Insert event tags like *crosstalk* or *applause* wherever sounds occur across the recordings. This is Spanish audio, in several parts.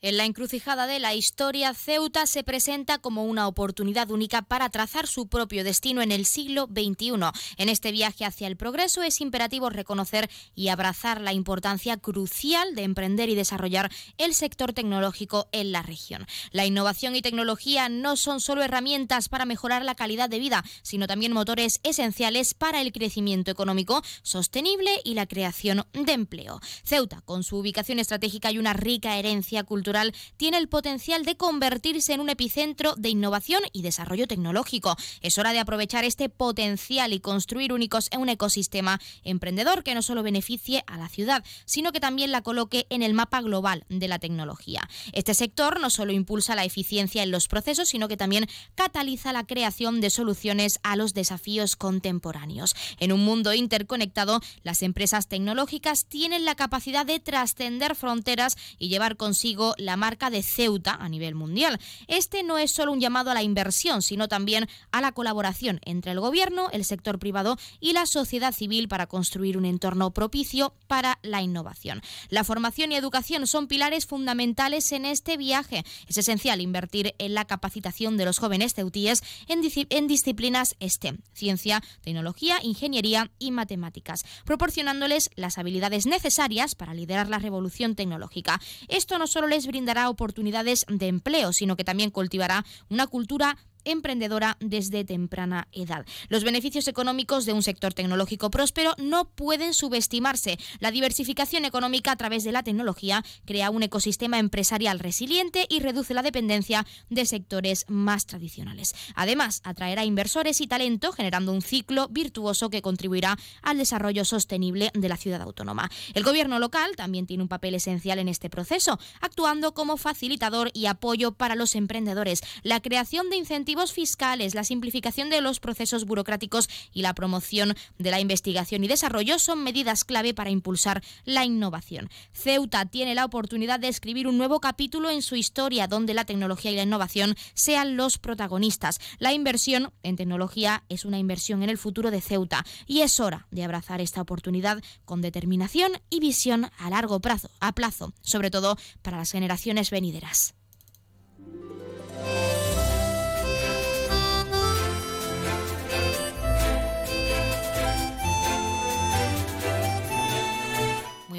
En la encrucijada de la historia, Ceuta se presenta como una oportunidad única para trazar su propio destino en el siglo XXI. En este viaje hacia el progreso es imperativo reconocer y abrazar la importancia crucial de emprender y desarrollar el sector tecnológico en la región. La innovación y tecnología no son solo herramientas para mejorar la calidad de vida, sino también motores esenciales para el crecimiento económico sostenible y la creación de empleo. Ceuta, con su ubicación estratégica y una rica herencia cultural, tiene el potencial de convertirse en un epicentro de innovación y desarrollo tecnológico. Es hora de aprovechar este potencial y construir únicos en un ecosistema emprendedor que no solo beneficie a la ciudad, sino que también la coloque en el mapa global de la tecnología. Este sector no solo impulsa la eficiencia en los procesos, sino que también cataliza la creación de soluciones a los desafíos contemporáneos. En un mundo interconectado, las empresas tecnológicas tienen la capacidad de trascender fronteras y llevar consigo la marca de Ceuta a nivel mundial. Este no es solo un llamado a la inversión, sino también a la colaboración entre el gobierno, el sector privado y la sociedad civil para construir un entorno propicio para la innovación. La formación y educación son pilares fundamentales en este viaje. Es esencial invertir en la capacitación de los jóvenes ceutíes en, disciplinas STEM, ciencia, tecnología, ingeniería y matemáticas, proporcionándoles las habilidades necesarias para liderar la revolución tecnológica. Esto no solo les brindará oportunidades de empleo, sino que también cultivará una cultura emprendedora desde temprana edad. Los beneficios económicos de un sector tecnológico próspero no pueden subestimarse. La diversificación económica a través de la tecnología crea un ecosistema empresarial resiliente y reduce la dependencia de sectores más tradicionales. Además, atraerá inversores y talento, generando un ciclo virtuoso que contribuirá al desarrollo sostenible de la ciudad autónoma. El gobierno local también tiene un papel esencial en este proceso, actuando como facilitador y apoyo para los emprendedores. La creación de incentivos fiscales, la simplificación de los procesos burocráticos y la promoción de la investigación y desarrollo son medidas clave para impulsar la innovación. Ceuta tiene la oportunidad de escribir un nuevo capítulo en su historia donde la tecnología y la innovación sean los protagonistas. La inversión en tecnología es una inversión en el futuro de Ceuta y es hora de abrazar esta oportunidad con determinación y visión a largo plazo, a plazo, sobre todo para las generaciones venideras.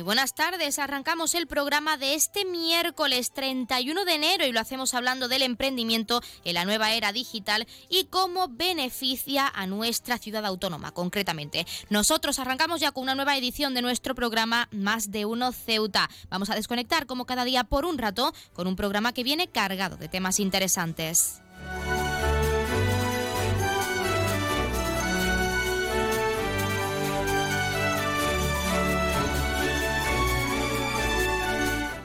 Buenas tardes. Arrancamos el programa de este miércoles 31 de enero y lo hacemos hablando del emprendimiento en la nueva era digital y cómo beneficia a nuestra ciudad autónoma concretamente. Nosotros arrancamos ya con una nueva edición de nuestro programa Más de Uno Ceuta. Vamos a desconectar como cada día por un rato con un programa que viene cargado de temas interesantes.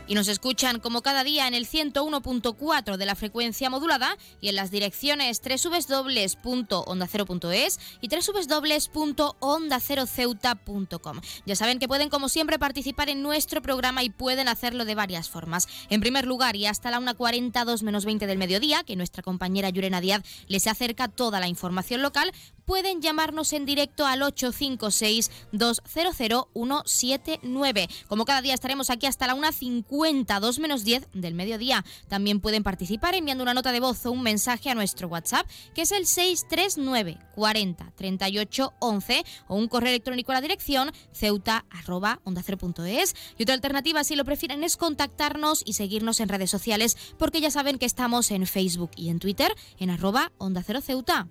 Y nos escuchan como cada día en el 101.4 de la frecuencia modulada y en las direcciones www.ondacero.es y www.ondaceroceuta.com. Ya saben que pueden como siempre participar en nuestro programa y pueden hacerlo de varias formas. En primer lugar y hasta la 1.40, menos 20 del mediodía, que nuestra compañera Yurena Díaz les acerca toda la información local, pueden llamarnos en directo al 856-200-179. Como cada día estaremos aquí hasta la 1.50, 2 menos 10 del mediodía. También pueden participar enviando una nota de voz o un mensaje a nuestro WhatsApp, que es el 639 40 38 11 o un correo electrónico a la dirección ceuta arroba onda Y otra alternativa, si lo prefieren, es contactarnos y seguirnos en redes sociales, porque ya saben que estamos en Facebook y en Twitter en arroba onda cero ceuta.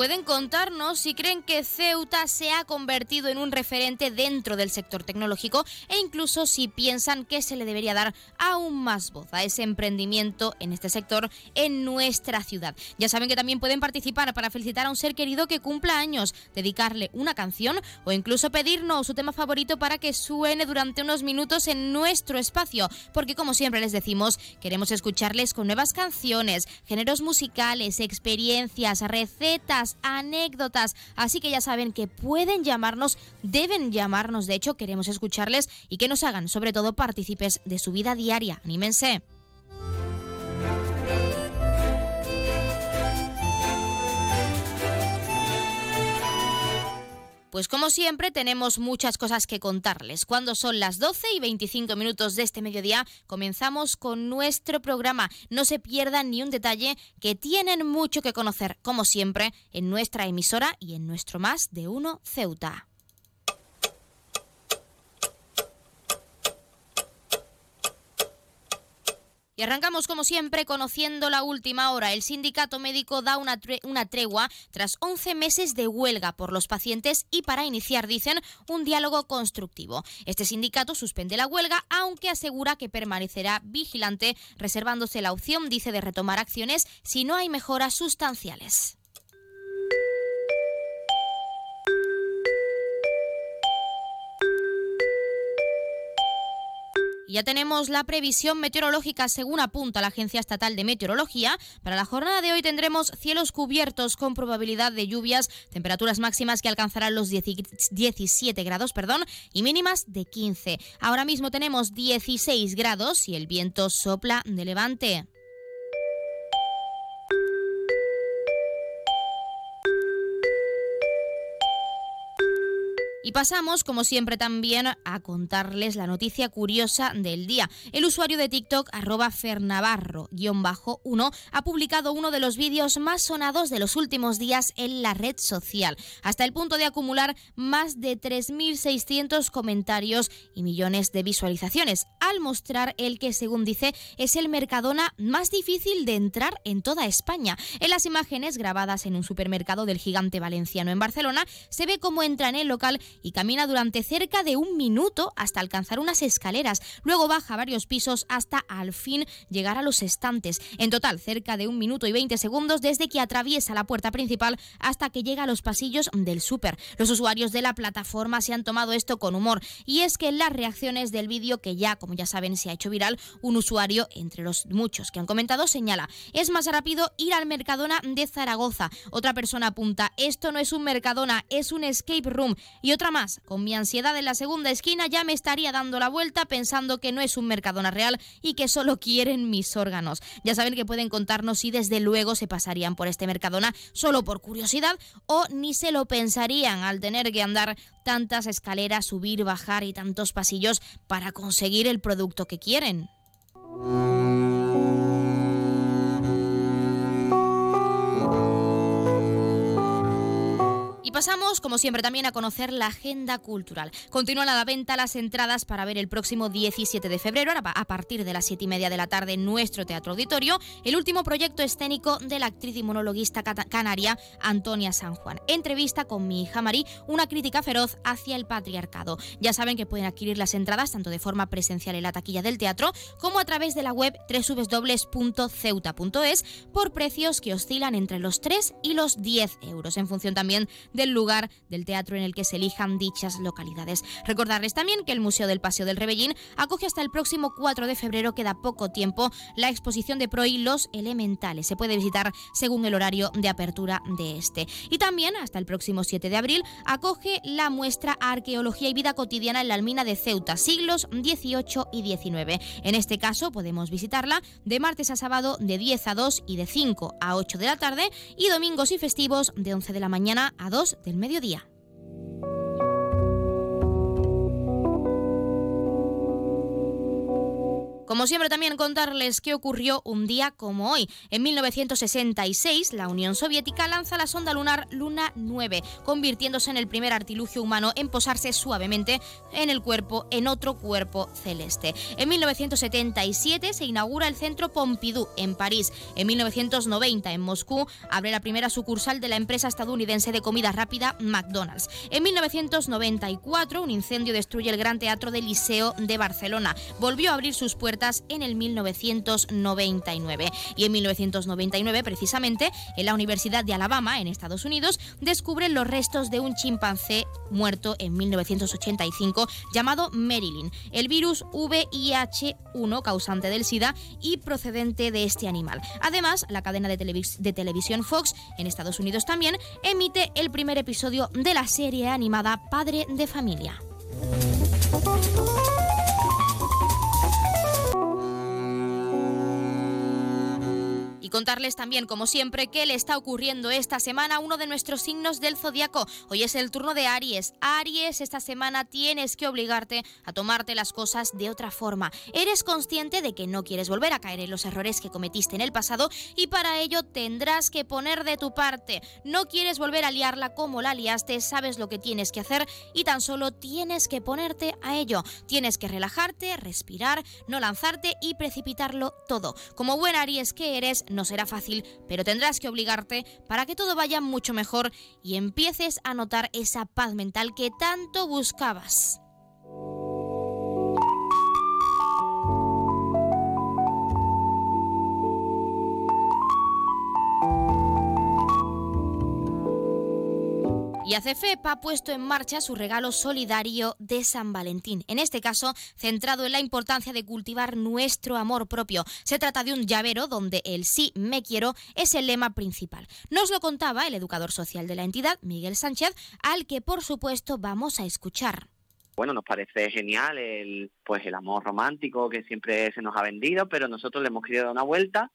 Pueden contarnos si creen que Ceuta se ha convertido en un referente dentro del sector tecnológico e incluso si piensan que se le debería dar aún más voz a ese emprendimiento en este sector en nuestra ciudad. Ya saben que también pueden participar para felicitar a un ser querido que cumpla años, dedicarle una canción o incluso pedirnos su tema favorito para que suene durante unos minutos en nuestro espacio, porque como siempre les decimos, queremos escucharles con nuevas canciones, géneros musicales, experiencias, recetas, anécdotas. Así que ya saben que pueden llamarnos, deben llamarnos, de hecho queremos escucharles y que nos hagan sobre todo partícipes de su vida diaria. Anímense. Pues como siempre tenemos muchas cosas que contarles. Cuando son las 12 y 25 minutos de este mediodía, comenzamos con nuestro programa. No se pierdan ni un detalle que tienen mucho que conocer, como siempre, en nuestra emisora y en nuestro Más de Uno Ceuta. Y arrancamos como siempre conociendo la última hora. El sindicato médico da una, una, tregua tras 11 meses de huelga por los pacientes y para iniciar, dicen, un diálogo constructivo. Este sindicato suspende la huelga, aunque asegura que permanecerá vigilante, reservándose la opción, dice, de retomar acciones si no hay mejoras sustanciales. Ya tenemos la previsión meteorológica según apunta la Agencia Estatal de Meteorología. Para la jornada de hoy tendremos cielos cubiertos con probabilidad de lluvias, temperaturas máximas que alcanzarán los 17 grados perdón, y mínimas de 15. Ahora mismo tenemos 16 grados y el viento sopla de levante. Y pasamos, como siempre, también a contarles la noticia curiosa del día. El usuario de TikTok, arroba fernavarro-1, ha publicado uno de los vídeos más sonados de los últimos días en la red social, hasta el punto de acumular más de 3.600 comentarios y millones de visualizaciones, al mostrar el que, según dice, es el Mercadona más difícil de entrar en toda España. En las imágenes grabadas en un supermercado del gigante valenciano en Barcelona, se ve cómo entra en el local y camina durante cerca de un minuto hasta alcanzar unas escaleras. Luego baja varios pisos hasta al fin llegar a los estantes. En total, cerca de un minuto y 20 segundos desde que atraviesa la puerta principal hasta que llega a los pasillos del súper. Los usuarios de la plataforma se han tomado esto con humor y es que las reacciones del vídeo que ya, como ya saben, se ha hecho viral, un usuario entre los muchos que han comentado señala, es más rápido ir al Mercadona de Zaragoza. Otra persona apunta, esto no es un Mercadona, es un escape room. Y otra más. Con mi ansiedad en la segunda esquina ya me estaría dando la vuelta pensando que no es un Mercadona real y que solo quieren mis órganos. Ya saben que pueden contarnos si desde luego se pasarían por este Mercadona solo por curiosidad o ni se lo pensarían al tener que andar tantas escaleras, subir, bajar y tantos pasillos para conseguir el producto que quieren. Y pasamos, como siempre, también a conocer la agenda cultural. Continúan a la venta las entradas para ver el próximo 17 de febrero, a partir de las 7 y media de la tarde, en nuestro Teatro Auditorio, el último proyecto escénico de la actriz y monologuista canaria Antonia San Juan. Entrevista con mi hija Marí, una crítica feroz hacia el patriarcado. Ya saben que pueden adquirir las entradas tanto de forma presencial en la taquilla del teatro como a través de la web www.ceuta.es por precios que oscilan entre los 3 y los 10 euros, en función también de del lugar del teatro en el que se elijan dichas localidades. Recordarles también que el Museo del Paseo del Rebellín acoge hasta el próximo 4 de febrero, queda poco tiempo, la exposición de Pro y los elementales. Se puede visitar según el horario de apertura de este. Y también hasta el próximo 7 de abril acoge la muestra Arqueología y Vida Cotidiana en la Almina de Ceuta, siglos 18 y 19. En este caso podemos visitarla de martes a sábado de 10 a 2 y de 5 a 8 de la tarde y domingos y festivos de 11 de la mañana a 2 del mediodía. Como siempre también contarles qué ocurrió un día como hoy. En 1966, la Unión Soviética lanza la sonda lunar Luna 9, convirtiéndose en el primer artilugio humano en posarse suavemente en el cuerpo en otro cuerpo celeste. En 1977 se inaugura el Centro Pompidou en París. En 1990 en Moscú abre la primera sucursal de la empresa estadounidense de comida rápida McDonald's. En 1994 un incendio destruye el Gran Teatro del Liceo de Barcelona. Volvió a abrir sus puertas en el 1999. Y en 1999, precisamente, en la Universidad de Alabama, en Estados Unidos, descubren los restos de un chimpancé muerto en 1985 llamado Marilyn, el virus VIH1 causante del SIDA y procedente de este animal. Además, la cadena de, de televisión Fox, en Estados Unidos también, emite el primer episodio de la serie animada Padre de Familia. Contarles también, como siempre, qué le está ocurriendo esta semana uno de nuestros signos del zodiaco. Hoy es el turno de Aries. Aries, esta semana tienes que obligarte a tomarte las cosas de otra forma. Eres consciente de que no quieres volver a caer en los errores que cometiste en el pasado y para ello tendrás que poner de tu parte. No quieres volver a liarla como la liaste, sabes lo que tienes que hacer y tan solo tienes que ponerte a ello. Tienes que relajarte, respirar, no lanzarte y precipitarlo todo. Como buen Aries que eres, no será fácil, pero tendrás que obligarte para que todo vaya mucho mejor y empieces a notar esa paz mental que tanto buscabas. Y ACFEP ha puesto en marcha su regalo solidario de San Valentín, en este caso centrado en la importancia de cultivar nuestro amor propio. Se trata de un llavero donde el sí me quiero es el lema principal. Nos lo contaba el educador social de la entidad, Miguel Sánchez, al que por supuesto vamos a escuchar bueno, nos parece genial el, pues el amor romántico que siempre se nos ha vendido, pero nosotros le hemos querido dar una vuelta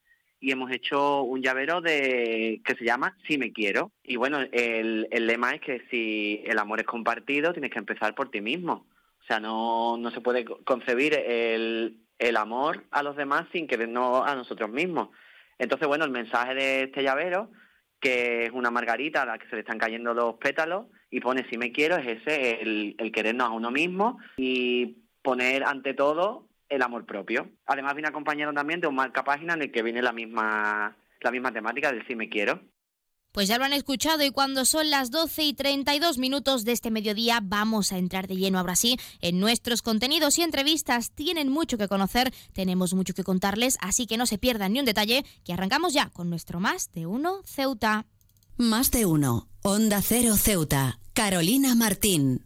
y hemos hecho un llavero de que se llama Si me quiero. Y bueno, el, el lema es que si el amor es compartido, tienes que empezar por ti mismo. O sea, no, no se puede concebir el, el amor a los demás sin querernos a nosotros mismos. Entonces, bueno, el mensaje de este llavero, que es una margarita a la que se le están cayendo los pétalos, y pone si me quiero, es ese, el, el querernos a uno mismo y poner ante todo el amor propio. Además viene acompañado también de un marca página en el que viene la misma, la misma temática del si me quiero. Pues ya lo han escuchado y cuando son las 12 y 32 minutos de este mediodía vamos a entrar de lleno ahora sí en nuestros contenidos y entrevistas. Tienen mucho que conocer, tenemos mucho que contarles, así que no se pierdan ni un detalle, que arrancamos ya con nuestro Más de Uno Ceuta. Más de Uno, Onda Cero Ceuta, Carolina Martín.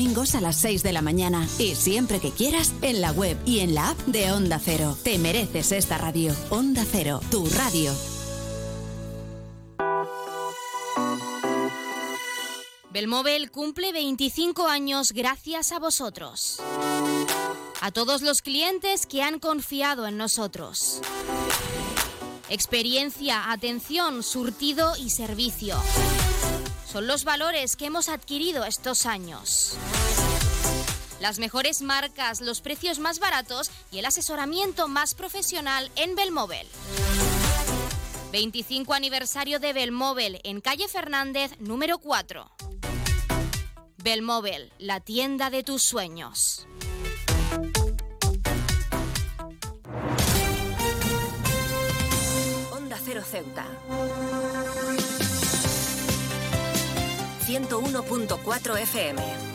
a las 6 de la mañana y siempre que quieras en la web y en la app de Onda Cero. Te mereces esta radio. Onda Cero, tu radio. Belmóvil cumple 25 años gracias a vosotros. A todos los clientes que han confiado en nosotros. Experiencia, atención, surtido y servicio. Son los valores que hemos adquirido estos años. Las mejores marcas, los precios más baratos y el asesoramiento más profesional en Belmóvil. 25 aniversario de Belmóvil en calle Fernández número 4. Belmóvil, la tienda de tus sueños. Onda Cero Ceuta. 101.4 FM.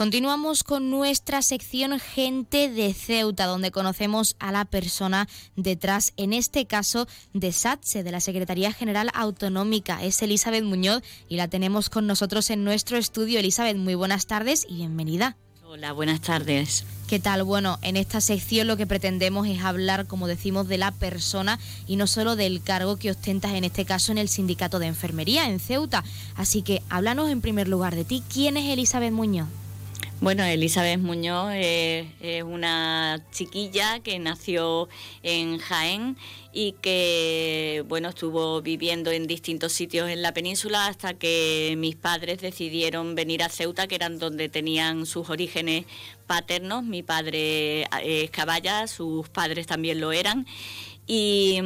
Continuamos con nuestra sección Gente de Ceuta, donde conocemos a la persona detrás, en este caso de SATSE, de la Secretaría General Autonómica. Es Elizabeth Muñoz y la tenemos con nosotros en nuestro estudio. Elizabeth, muy buenas tardes y bienvenida. Hola, buenas tardes. ¿Qué tal? Bueno, en esta sección lo que pretendemos es hablar, como decimos, de la persona y no solo del cargo que ostentas en este caso en el sindicato de enfermería en Ceuta. Así que háblanos en primer lugar de ti. ¿Quién es Elizabeth Muñoz? Bueno, Elizabeth Muñoz es, una chiquilla que nació en Jaén y que bueno estuvo viviendo en distintos sitios en la península hasta que mis padres decidieron venir a Ceuta, que eran donde tenían sus orígenes paternos. Mi padre es caballa, sus padres también lo eran. Y,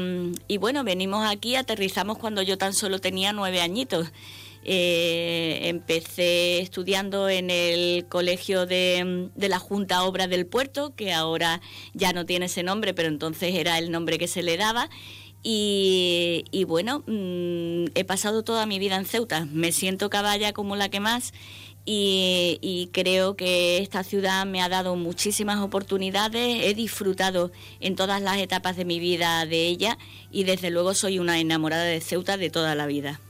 y bueno, venimos aquí, aterrizamos cuando yo tan solo tenía nueve añitos. Eh, empecé estudiando en el colegio de, la Junta Obra del Puerto, que ahora ya no tiene ese nombre, pero entonces era el nombre que se le daba. Y, bueno, mm, he pasado toda mi vida en Ceuta. Me siento caballa como la que más y, y, creo que esta ciudad me ha dado muchísimas oportunidades. He disfrutado en todas las etapas de mi vida de ella y desde luego soy una enamorada de Ceuta de toda la vida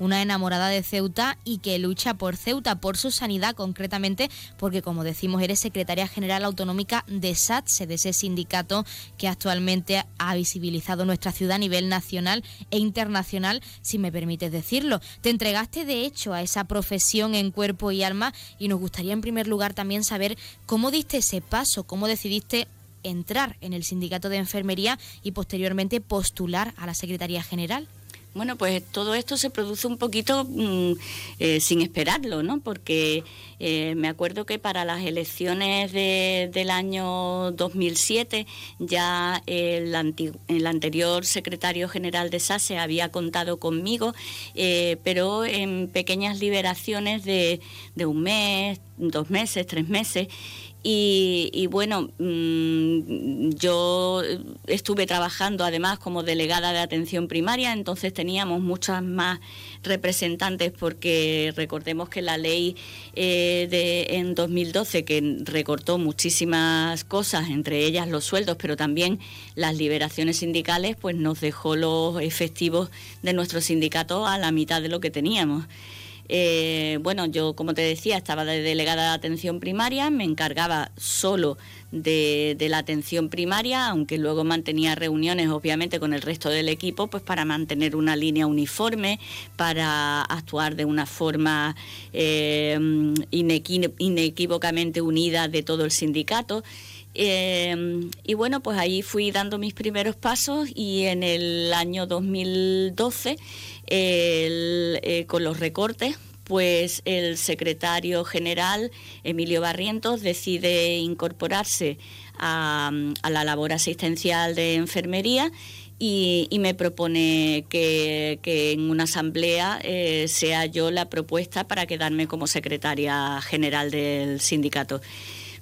una enamorada de Ceuta y que lucha por Ceuta, por su sanidad concretamente, porque como decimos, eres secretaria general autonómica de SATSE, de ese sindicato que actualmente ha visibilizado nuestra ciudad a nivel nacional e internacional, si me permites decirlo. Te entregaste de hecho a esa profesión en cuerpo y alma y nos gustaría en primer lugar también saber cómo diste ese paso, cómo decidiste entrar en el sindicato de enfermería y posteriormente postular a la Secretaría General. Bueno, pues todo esto se produce un poquito mm, eh, sin esperarlo, ¿no? Porque eh, me acuerdo que para las elecciones del año 2007 ya el, el, anterior secretario general de SASE había contado conmigo, eh, pero en pequeñas liberaciones de, de un mes, dos meses, tres meses. Y, bueno, mm, yo estuve trabajando además como delegada de atención primaria, entonces teníamos muchas más representantes porque recordemos que la ley eh, de, en 2012 que recortó muchísimas cosas, entre ellas los sueldos, pero también las liberaciones sindicales, pues nos dejó los efectivos de nuestro sindicato a la mitad de lo que teníamos. Eh, bueno, yo como te decía, estaba de delegada de atención primaria, me encargaba solo de, la atención primaria, aunque luego mantenía reuniones obviamente con el resto del equipo, pues para mantener una línea uniforme, para actuar de una forma eh, inequívocamente unida de todo el sindicato. Eh, y bueno, pues ahí fui dando mis primeros pasos y en el año 2012 eh, con los recortes, pues el secretario general, Emilio Barrientos, decide incorporarse a, la labor asistencial de enfermería y, me propone que, en una asamblea eh, sea yo la propuesta para quedarme como secretaria general del sindicato.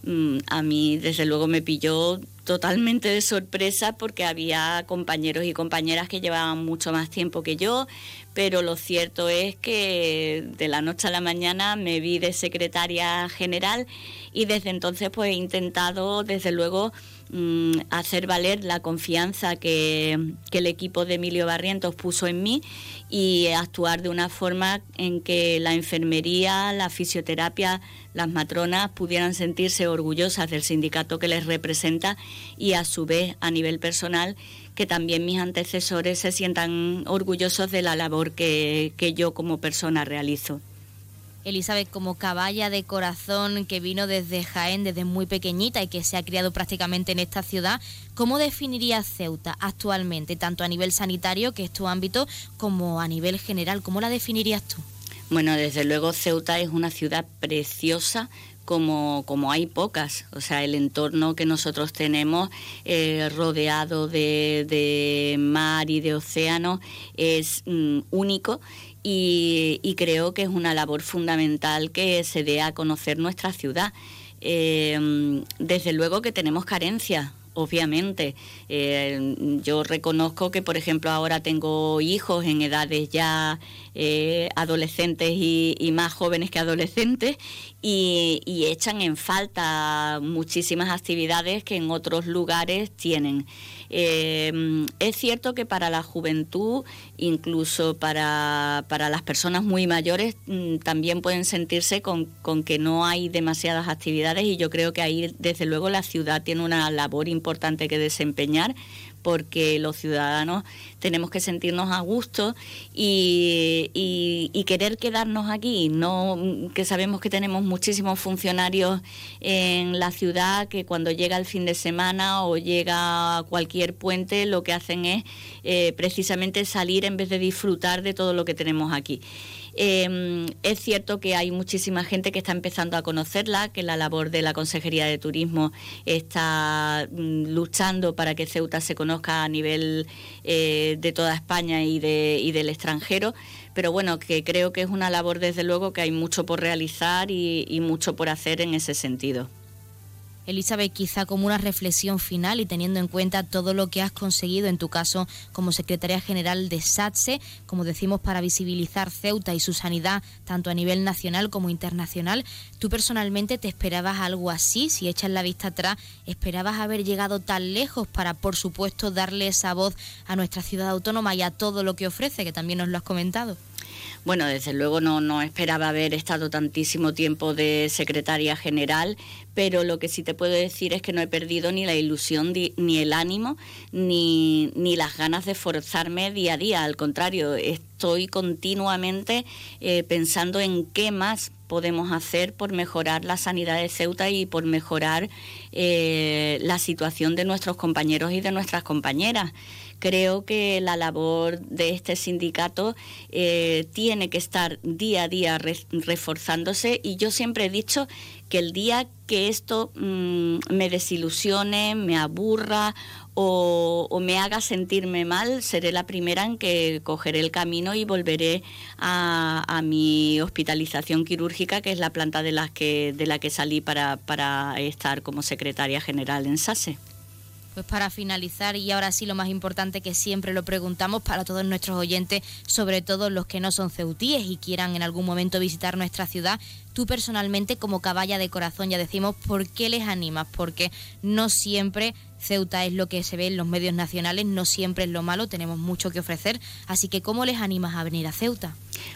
Mm, a mí, desde luego, me pilló totalmente de sorpresa porque había compañeros y compañeras que llevaban mucho más tiempo que yo, pero lo cierto es que de la noche a la mañana me vi de secretaria general y desde entonces pues he intentado desde luego mm, hacer valer la confianza que, que el equipo de Emilio Barrientos puso en mí y actuar de una forma en que la enfermería, la fisioterapia, las matronas pudieran sentirse orgullosas del sindicato que les representa y a su vez a nivel personal que también mis antecesores se sientan orgullosos de la labor que, que yo como persona realizo. Elizabeth, como caballa de corazón que vino desde Jaén, desde muy pequeñita y que se ha criado prácticamente en esta ciudad, ¿cómo definirías Ceuta actualmente, tanto a nivel sanitario, que es tu ámbito, como a nivel general? ¿Cómo la definirías tú? Bueno, desde luego Ceuta es una ciudad preciosa, como, como, hay pocas. O sea, el entorno que nosotros tenemos eh, rodeado de, mar y de océano es mm, único y, creo que es una labor fundamental que se dé a conocer nuestra ciudad. Eh, desde luego que tenemos carencias, obviamente. Eh, yo reconozco que, por ejemplo, ahora tengo hijos en edades ya eh, adolescentes y, más jóvenes que adolescentes y, y, echan en falta muchísimas actividades que en otros lugares tienen. Eh, es cierto que para la juventud, incluso para, para las personas muy mayores, mm, también pueden sentirse con, con, que no hay demasiadas actividades y yo creo que ahí, desde luego, la ciudad tiene una labor importante que desempeñar porque los ciudadanos tenemos que sentirnos a gusto y, querer quedarnos aquí, no que sabemos que tenemos muchísimos funcionarios en la ciudad que cuando llega el fin de semana o llega cualquier puente lo que hacen es eh, precisamente salir en vez de disfrutar de todo lo que tenemos aquí. Em, es cierto que hay muchísima gente que está empezando a conocerla, que la labor de la Consejería de Turismo está mm, luchando para que Ceuta se conozca a nivel eh, de toda España y, de, y del extranjero, pero bueno, que creo que es una labor desde luego que hay mucho por realizar y mucho por hacer en ese sentido. Elizabeth, quizá como una reflexión final y teniendo en cuenta todo lo que has conseguido en tu caso como secretaria general de SATSE, como decimos, para visibilizar Ceuta y su sanidad tanto a nivel nacional como internacional, ¿tú personalmente te esperabas algo así? Si echas la vista atrás, ¿esperabas haber llegado tan lejos para, por supuesto, darle esa voz a nuestra ciudad autónoma y a todo lo que ofrece, que también nos lo has comentado? Bueno, desde luego no, no esperaba haber estado tantísimo tiempo de secretaria general, pero lo que sí te puedo decir es que no he perdido ni la ilusión, ni el ánimo, ni, ni las ganas de forzarme día a día. Al contrario, estoy continuamente eh, pensando en qué más podemos hacer por mejorar la sanidad de Ceuta y por mejorar eh, la situación de nuestros compañeros y de nuestras compañeras creo que la labor de este sindicato eh, tiene que estar día a día reforzándose y yo siempre he dicho que el día que esto mm, me desilusione, me aburra o, me haga sentirme mal, seré la primera en que cogeré el camino y volveré a, mi hospitalización quirúrgica, que es la planta de, las que, de la que salí para, para estar como secretaria general en SASE. Pues para finalizar, y ahora sí lo más importante que siempre lo preguntamos para todos nuestros oyentes, sobre todo los que no son ceutíes y quieran en algún momento visitar nuestra ciudad, tú personalmente como caballa de corazón ya decimos, ¿por qué les animas? Porque no siempre Ceuta es lo que se ve en los medios nacionales, no siempre es lo malo, tenemos mucho que ofrecer, así que ¿cómo les animas a venir a Ceuta?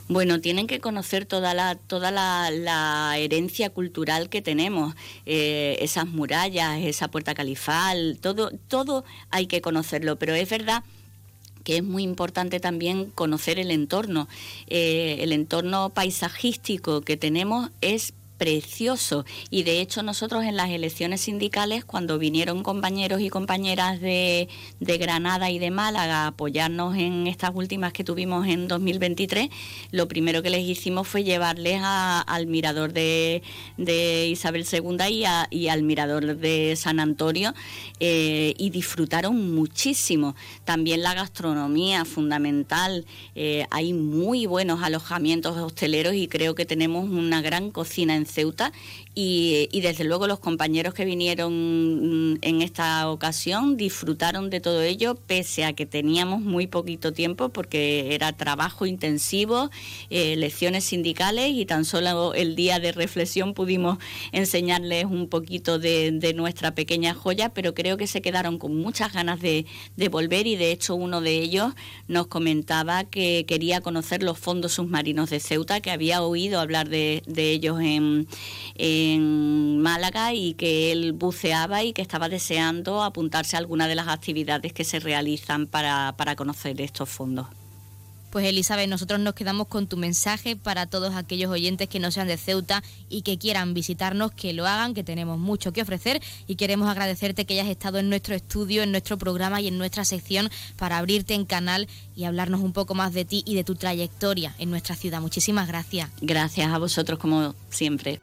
Bueno, tienen que conocer toda la, toda la, herencia cultural que tenemos, eh, esas murallas, esa puerta califal, todo, todo hay que conocerlo, pero es verdad que es muy importante también conocer el entorno. Eh, el entorno paisajístico que tenemos es precioso. Y de hecho nosotros en las elecciones sindicales cuando vinieron compañeros y compañeras de, de, Granada y de Málaga a apoyarnos en estas últimas que tuvimos en 2023 lo primero que les hicimos fue llevarles al mirador de, de Isabel II y, al mirador de San Antonio eh, y disfrutaron muchísimo. También la gastronomía fundamental eh, hay muy buenos alojamientos hosteleros y creo que tenemos una gran cocina en Ceuta y, desde luego los compañeros que vinieron mm, en esta ocasión disfrutaron de todo ello, pese a que teníamos muy poquito tiempo porque era trabajo intensivo, eh, lecciones sindicales y tan solo el día de reflexión pudimos enseñarles un poquito de, nuestra pequeña joya, pero creo que se quedaron con muchas ganas de, volver y de hecho uno de ellos nos comentaba que quería conocer los fondos submarinos de Ceuta, que había oído hablar de, ellos en en Málaga y que él buceaba y que estaba deseando apuntarse a alguna de las actividades que se realizan para, para conocer estos fondos. Pues Elizabeth, nosotros nos quedamos con tu mensaje para todos aquellos oyentes que no sean de Ceuta y que quieran visitarnos, que lo hagan, que tenemos mucho que ofrecer y queremos agradecerte que hayas estado en nuestro estudio, en nuestro programa y en nuestra sección para abrirte en canal y hablarnos un poco más de ti y de tu trayectoria en nuestra ciudad. Muchísimas gracias. Gracias a vosotros como siempre.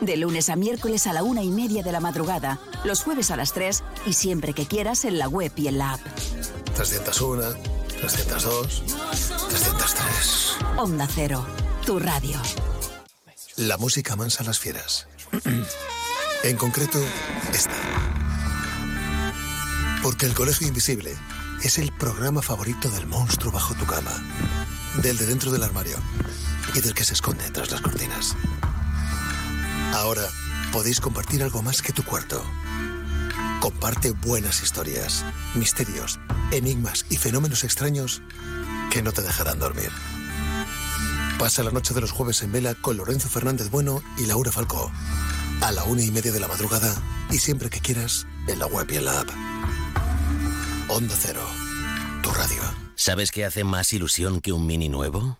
De lunes a miércoles a la una y media de la madrugada, los jueves a las 3 y siempre que quieras en la web y en la app. 301, 302, 303. Onda Cero, tu radio. La música mansa las fieras. *clears throat* en concreto, esta. Porque el Colegio Invisible es el programa favorito del monstruo bajo tu cama, del de dentro del armario y del que se esconde tras las cortinas. Ahora podéis compartir algo más que tu cuarto. Comparte buenas historias, misterios, enigmas y fenómenos extraños que no te dejarán dormir. Pasa la noche de los jueves en vela con Lorenzo Fernández Bueno y Laura Falcó. A la una y media de la madrugada y siempre que quieras en la web y en la app. Onda Cero, tu radio. ¿Sabes qué hace más ilusión que un mini nuevo?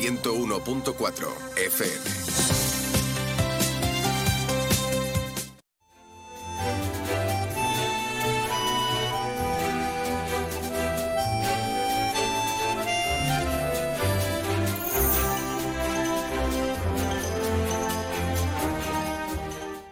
101.4 FM.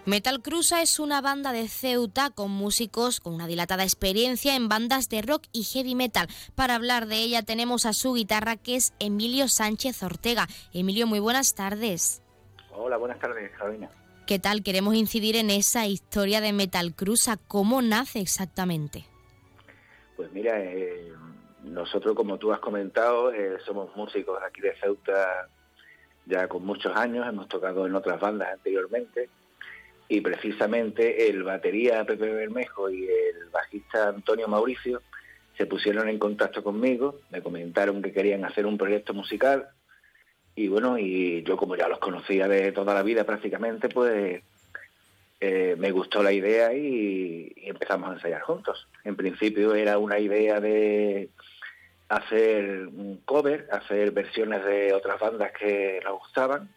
Metal Cruza es una banda de Ceuta con músicos con una dilatada experiencia en bandas de rock y heavy metal. Para hablar de ella tenemos a su guitarra que es Emilio Sánchez Ortega. Emilio, muy buenas tardes. Hola, buenas tardes, Carolina. ¿Qué tal? Queremos incidir en esa historia de Metal Cruza. ¿Cómo nace exactamente? Pues mira, eh, nosotros, como tú has comentado, eh, somos músicos aquí de Ceuta ya con muchos años, hemos tocado en otras bandas anteriormente y precisamente el batería Pepe Bermejo y el bajista Antonio Mauricio se pusieron en contacto conmigo, me comentaron que querían hacer un proyecto musical y bueno, y yo como ya los conocía de toda la vida prácticamente, pues eh, me gustó la idea y, empezamos a ensayar juntos. En principio era una idea de hacer un cover, hacer versiones de otras bandas que nos gustaban.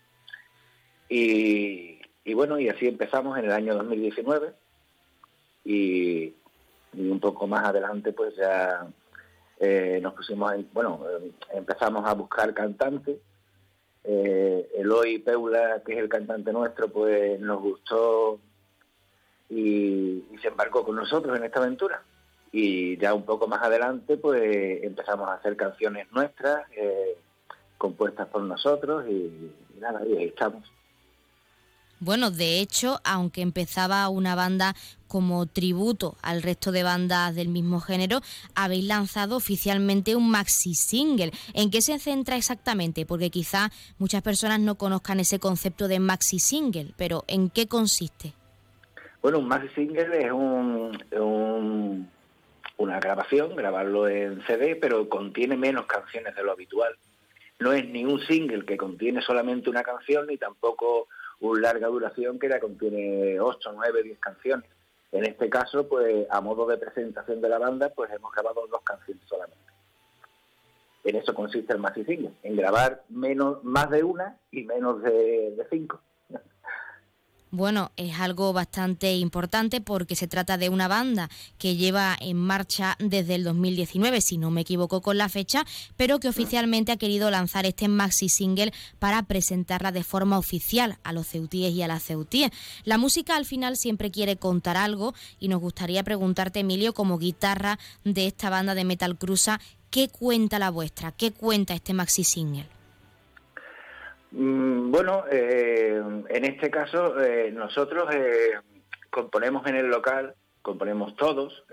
Y, bueno, y así empezamos en el año 2019 y, un poco más adelante pues ya eh, nos pusimos, en, bueno, eh, empezamos a buscar cantantes. Eh, Eloy Peula, que es el cantante nuestro, pues nos gustó y, se embarcó con nosotros en esta aventura. Y ya un poco más adelante, pues empezamos a hacer canciones nuestras, eh, compuestas por nosotros, y, nada, y ahí estamos. Bueno, de hecho, aunque empezaba una banda como tributo al resto de bandas del mismo género, habéis lanzado oficialmente un maxi single. ¿En qué se centra exactamente? Porque quizá muchas personas no conozcan ese concepto de maxi single, pero ¿en qué consiste? Bueno, un maxi single es un, una grabación, grabarlo en CD, pero contiene menos canciones de lo habitual. No es ni un single que contiene solamente una canción, ni tampoco una larga duración que ya contiene 8, 9, 10 canciones. En este caso, pues a modo de presentación de la banda, pues hemos grabado dos canciones solamente. En eso consiste el maxi single, en grabar menos, más de una y menos de cinco. Bueno, es algo bastante importante porque se trata de una banda que lleva en marcha desde el 2019, si no me equivoco con la fecha, pero que oficialmente ha querido lanzar este maxi single para presentarla de forma oficial a los ceutíes y a las ceutíes. La música al final siempre quiere contar algo y nos gustaría preguntarte, Emilio, como guitarra de esta banda de Metal Cruza, ¿qué cuenta la vuestra? ¿Qué cuenta este maxi single? Mm, bueno, eh, en este caso eh, nosotros eh, componemos en el local, componemos todos,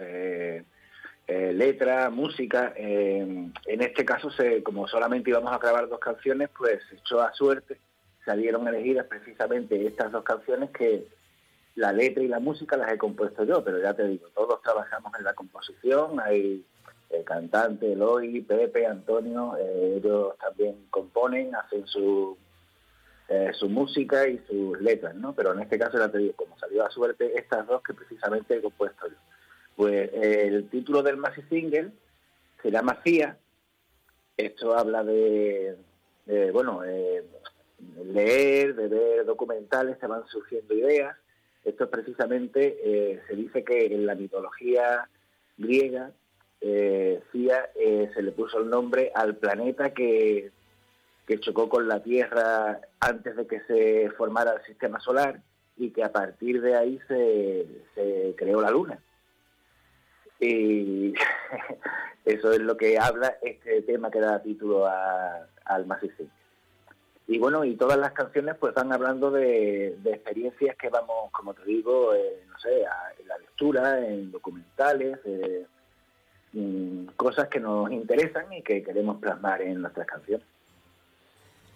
letra, música. en este caso, se, como solamente íbamos a grabar dos canciones, pues echó a suerte, salieron elegidas precisamente estas dos canciones que la letra y la música las he compuesto yo, pero ya te digo, todos trabajamos en la composición, hay el cantante Eloy, Pepe, Antonio, ellos también componen, hacen su eh, su música y sus letras, ¿no? Pero en este caso, ya te digo, como salió a suerte, estas dos que precisamente he compuesto yo. Pues el título del maxi single se llama CIA. Esto habla de, bueno, eh, leer, de ver documentales, se van surgiendo ideas. Esto es precisamente, eh, se dice que en la mitología griega, CIA se le puso el nombre al planeta que que chocó con la Tierra antes de que se formara el sistema solar y que a partir de ahí se, creó la Luna. Y *laughs* eso es lo que habla este tema que da título al Massive Y bueno, y todas las canciones pues van hablando de, experiencias que vamos, como te digo, eh, no sé, en la lectura, en documentales, eh, cosas que nos interesan y que queremos plasmar en nuestras canciones.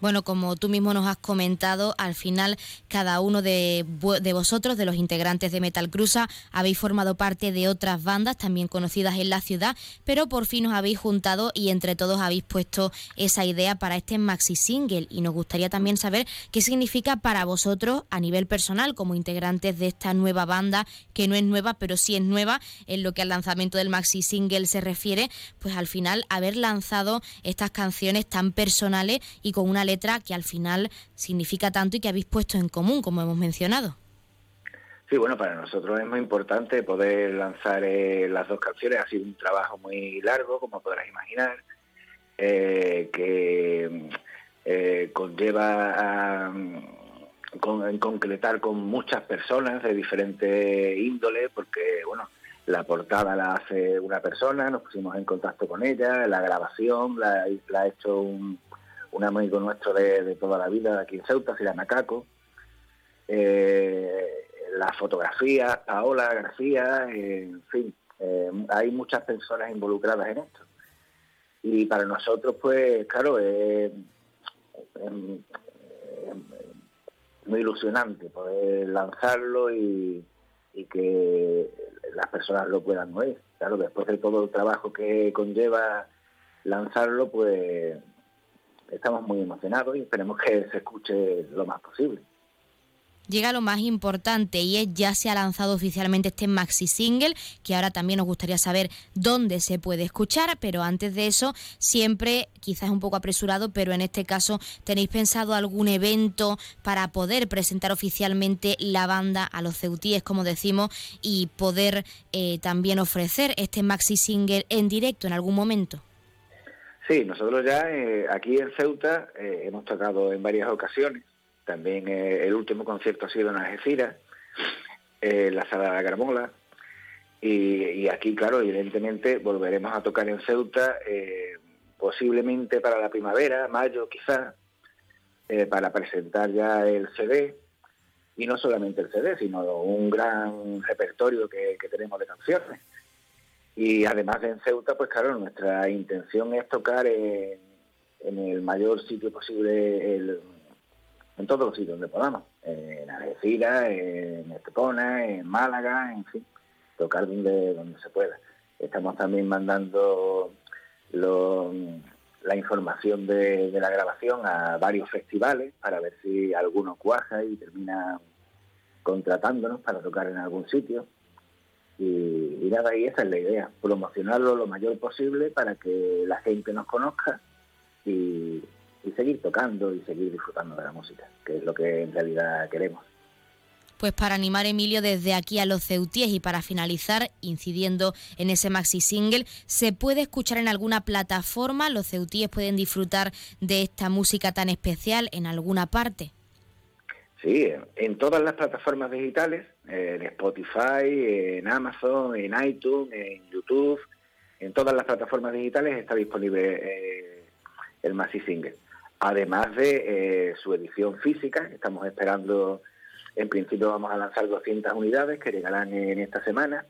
Bueno, como tú mismo nos has comentado, al final cada uno de, vosotros, de los integrantes de Metal Cruza, habéis formado parte de otras bandas también conocidas en la ciudad, pero por fin os habéis juntado y entre todos habéis puesto esa idea para este maxi single. Y nos gustaría también saber qué significa para vosotros a nivel personal como integrantes de esta nueva banda, que no es nueva, pero sí es nueva en lo que al lanzamiento del maxi single se refiere, pues al final haber lanzado estas canciones tan personales y con una letra que al final significa tanto y que habéis puesto en común, como hemos mencionado. Sí, bueno, para nosotros es muy importante poder lanzar eh, las dos canciones. Ha sido un trabajo muy largo, como podrás imaginar, eh, que eh, conlleva a, con, concretar con muchas personas de diferentes índoles, porque, bueno, la portada la hace una persona, nos pusimos en contacto con ella, la grabación la, la ha hecho un, un amigo nuestro de, toda la vida aquí en Ceuta, se llama Caco, eh, la fotografía, Paola García, en fin, eh, hay muchas personas involucradas en esto. Y para nosotros, pues, claro, es, muy ilusionante poder lanzarlo y, y que las personas lo puedan oír. Claro, después de todo el trabajo que conlleva lanzarlo, pues estamos muy emocionados y esperemos que se escuche lo más posible llega lo más importante y es ya se ha lanzado oficialmente este maxi single que ahora también nos gustaría saber dónde se puede escuchar, pero antes de eso siempre quizás un poco apresurado, pero en este caso tenéis pensado algún evento para poder presentar oficialmente la banda a los ceutíes, como decimos, y poder eh, también ofrecer este maxi single en directo en algún momento. Sí, nosotros ya eh, aquí en Ceuta eh, hemos tocado en varias ocasiones también eh, el último concierto ha sido en Algeciras, en la Sala de la Carmola. Y, aquí, claro, evidentemente volveremos a tocar en Ceuta, posiblemente para la primavera, mayo quizás, para presentar ya el CD. Y no solamente el CD, sino un gran repertorio que, tenemos de canciones. Y además en Ceuta, pues claro, nuestra intención es tocar en, el mayor sitio posible en todos los sitios donde podamos, en Algeciras, en Estepona, en Málaga, en fin, tocar donde, donde se pueda. Estamos también mandando la información de, la grabación a varios festivales para ver si alguno cuaja y termina contratándonos para tocar en algún sitio. Y, y nada, y esa es la idea, promocionarlo lo mayor posible para que la gente nos conozca y, y seguir tocando y seguir disfrutando de la música, que es lo que en realidad queremos. Pues para animar Emilio desde aquí a los ceutíes y para finalizar, incidiendo en ese maxi single, ¿se puede escuchar en alguna plataforma? ¿Los ceutíes pueden disfrutar de esta música tan especial en alguna parte? Sí, en todas las plataformas digitales, en Spotify, en Amazon, en iTunes, en YouTube, en todas las plataformas digitales está disponible eh, el maxi single además de eh, su edición física. Estamos esperando, en principio vamos a lanzar 200 unidades que llegarán en esta semana.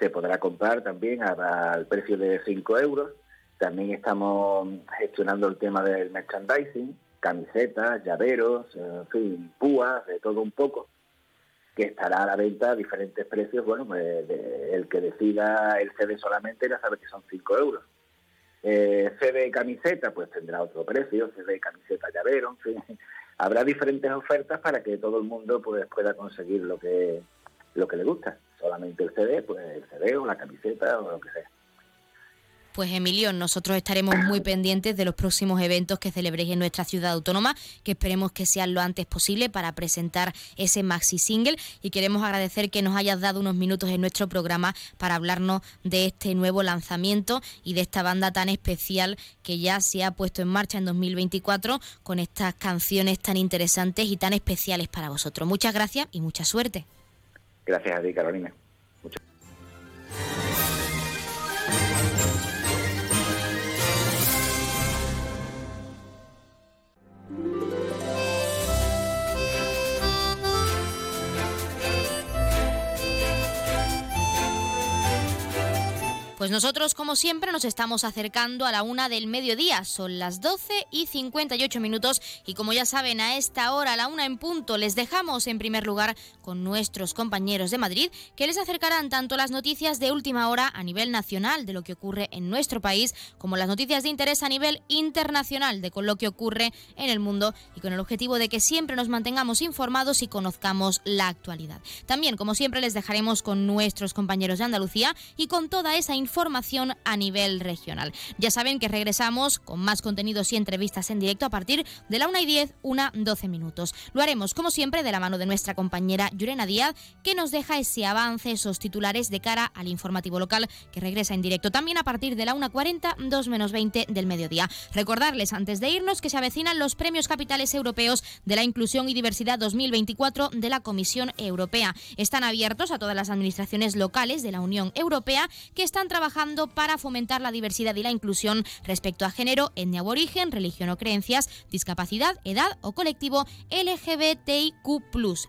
Se podrá comprar también al precio de 5 euros. También estamos gestionando el tema del merchandising, camisetas, llaveros, en fin, púas, de todo un poco, que estará a la venta a diferentes precios. Bueno, pues, el que decida el CD solamente ya sabe que son 5 euros eh, CD camiseta, pues tendrá otro precio, CD camiseta llavero, en fin. *laughs* Habrá diferentes ofertas para que todo el mundo pues, pueda conseguir lo que, lo que le gusta. Solamente el CD, pues el CD o la camiseta o lo que sea. Pues Emilio, nosotros estaremos muy pendientes de los próximos eventos que celebréis en nuestra ciudad autónoma, que esperemos que sean lo antes posible para presentar ese maxi single y queremos agradecer que nos hayas dado unos minutos en nuestro programa para hablarnos de este nuevo lanzamiento y de esta banda tan especial que ya se ha puesto en marcha en 2024 con estas canciones tan interesantes y tan especiales para vosotros. Muchas gracias y mucha suerte. Gracias a ti, Carolina. Thank you. Pues nosotros, como siempre, nos estamos acercando a la una del mediodía. Son las 12 y 58 minutos. Y como ya saben, a esta hora, a la una en punto, les dejamos en primer lugar con nuestros compañeros de Madrid, que les acercarán tanto las noticias de última hora a nivel nacional de lo que ocurre en nuestro país, como las noticias de interés a nivel internacional de con lo que ocurre en el mundo y con el objetivo de que siempre nos mantengamos informados y conozcamos la actualidad. También, como siempre, les dejaremos con nuestros compañeros de Andalucía y con toda esa información información a nivel regional. Ya saben que regresamos con más contenidos y entrevistas en directo a partir de la 1 y 10, 1, 12 minutos. Lo haremos, como siempre, de la mano de nuestra compañera Yurena Díaz, que nos deja ese avance, esos titulares de cara al informativo local que regresa en directo también a partir de la 1.40, 2 menos 20 del mediodía. Recordarles antes de irnos que se avecinan los premios capitales europeos de la inclusión y diversidad 2024 de la Comisión Europea. Están abiertos a todas las administraciones locales de la Unión Europea que están trabajando trabajando para fomentar la diversidad y la inclusión respecto a género, etnia aborigen, religión o creencias, discapacidad, edad o colectivo LGBTIQ+,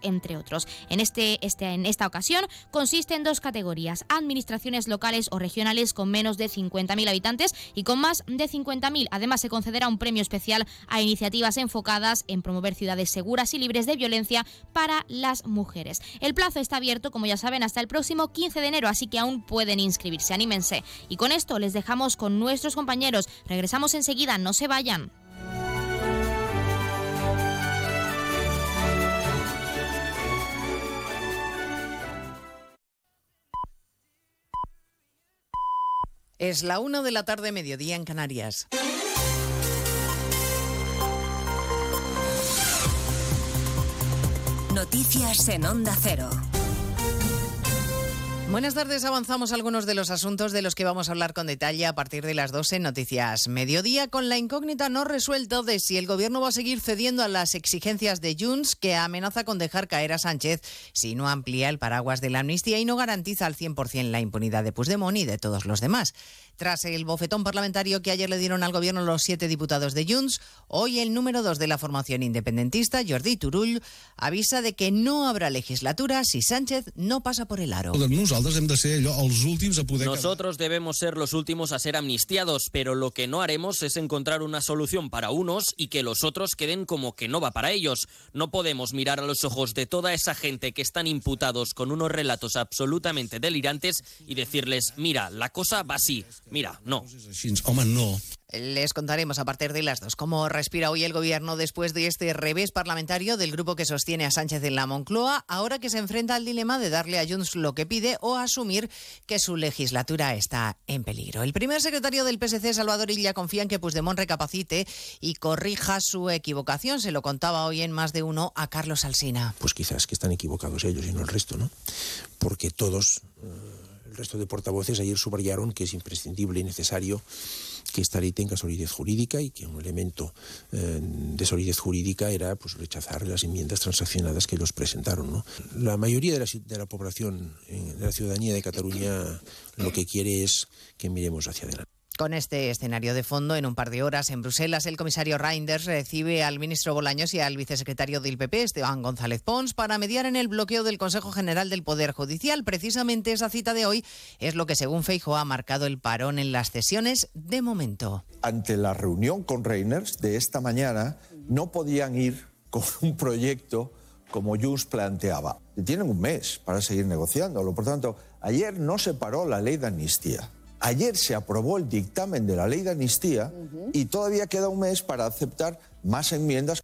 entre otros. En, este, este, en esta ocasión consiste en dos categorías, administraciones locales o regionales con menos de 50.000 habitantes y con más de 50.000. Además, se concederá un premio especial a iniciativas enfocadas en promover ciudades seguras y libres de violencia para las mujeres. El plazo está abierto, como ya saben, hasta el próximo 15 de enero, así que aún pueden inscribirse. Anímense. Y con esto les dejamos con nuestros compañeros. Regresamos enseguida, no se vayan. Es la una de la tarde, mediodía en Canarias. Noticias en Onda Cero. Buenas tardes, avanzamos algunos de los asuntos de los que vamos a hablar con detalle a partir de las 12 en Noticias Mediodía, con la incógnita no resuelta de si el gobierno va a seguir cediendo a las exigencias de Junts, que amenaza con dejar caer a Sánchez si no amplía el paraguas de la amnistía y no garantiza al 100% la impunidad de Puigdemont y de todos los demás. Tras el bofetón parlamentario que ayer le dieron al gobierno los siete diputados de Junts, hoy el número dos de la formación independentista, Jordi Turull, avisa de que no habrá legislatura si Sánchez no pasa por el aro. Nosotros debemos ser los últimos a ser amnistiados, pero lo que no haremos es encontrar una solución para unos y que los otros queden como que no va para ellos. No podemos mirar a los ojos de toda esa gente que están imputados con unos relatos absolutamente delirantes y decirles, mira, la cosa va así. Mira, no. Les contaremos a partir de las dos cómo respira hoy el gobierno después de este revés parlamentario del grupo que sostiene a Sánchez en la Moncloa, ahora que se enfrenta al dilema de darle a Junts lo que pide o asumir que su legislatura está en peligro. El primer secretario del PSC, Salvador Illa, confía en que Puigdemont recapacite y corrija su equivocación. Se lo contaba hoy en más de uno a Carlos Alsina. Pues quizás que están equivocados ellos y no el resto, ¿no? Porque todos, eh, el resto de portavoces ayer subrayaron que es imprescindible y necesario que esta ley tenga solidez jurídica y que un elemento eh, de solidez jurídica era pues, rechazar las enmiendas transaccionadas que los presentaron. La mayoría de la, población, de la ciudadanía de Cataluña, lo que quiere es que miremos hacia adelante. Con este escenario de fondo, en un par de horas en Bruselas, el comisario Reinders recibe al ministro Bolaños y al vicesecretario del PP, Esteban González Pons, para mediar en el bloqueo del Consejo General del Poder Judicial. Precisamente esa cita de hoy es lo que, según Feijo, ha marcado el parón en las sesiones de momento. Ante la reunión con Reinders de esta mañana, no podían ir con un proyecto como Junts planteaba. Tienen un mes para seguir negociándolo. Por tanto, ayer no se paró la ley de amnistía. Ayer se aprobó el dictamen de la ley de amnistía y todavía queda un mes para aceptar más enmiendas.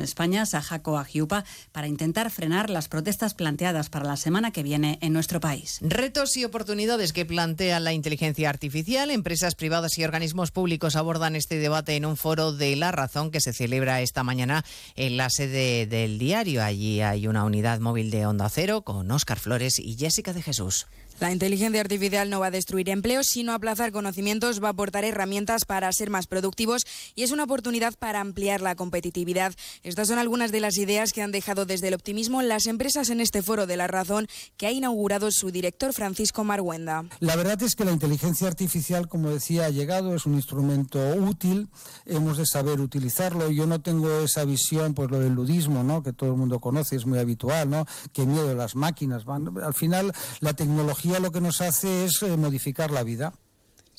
España, Sajaco Agiupa, para intentar frenar las protestas planteadas para la semana que viene en nuestro país. Retos y oportunidades que plantea la inteligencia artificial. Empresas privadas y organismos públicos abordan este debate en un foro de La Razón que se celebra esta mañana en la sede del diario. Allí hay una unidad móvil de Onda Cero con Óscar Flores y Jessica de Jesús. La inteligencia artificial no va a destruir empleos, sino aplazar conocimientos, va a aportar herramientas para ser más productivos y es una oportunidad para ampliar la competitividad. Estas son algunas de las ideas que han dejado desde el optimismo las empresas en este foro de la razón que ha inaugurado su director Francisco Marguenda. La verdad es que la inteligencia artificial, como decía, ha llegado, es un instrumento útil, hemos de saber utilizarlo. Yo no tengo esa visión, pues lo del ludismo, ¿no? que todo el mundo conoce, es muy habitual, ¿no? que miedo las máquinas. Al final, la tecnología lo que nos hace es eh, modificar la vida.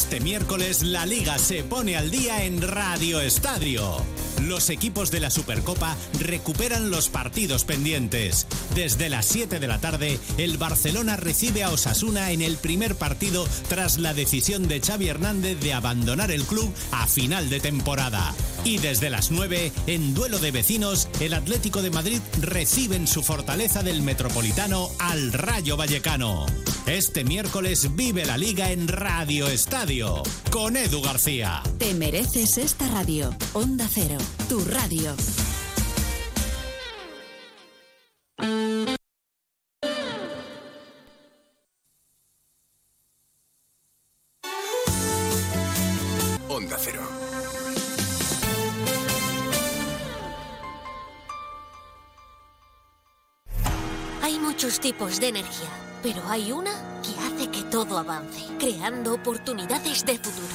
Este miércoles la liga se pone al día en Radio Estadio. Los equipos de la Supercopa recuperan los partidos pendientes. Desde las 7 de la tarde, el Barcelona recibe a Osasuna en el primer partido tras la decisión de Xavi Hernández de abandonar el club a final de temporada. Y desde las 9, en duelo de vecinos, el Atlético de Madrid recibe en su fortaleza del Metropolitano al Rayo Vallecano. Este miércoles vive la liga en Radio Estadio con Edu García. Te mereces esta radio. Onda Cero, tu radio. Onda Cero. Hay muchos tipos de energía, pero hay una que hace que todo avance, creando oportunidades de futuro,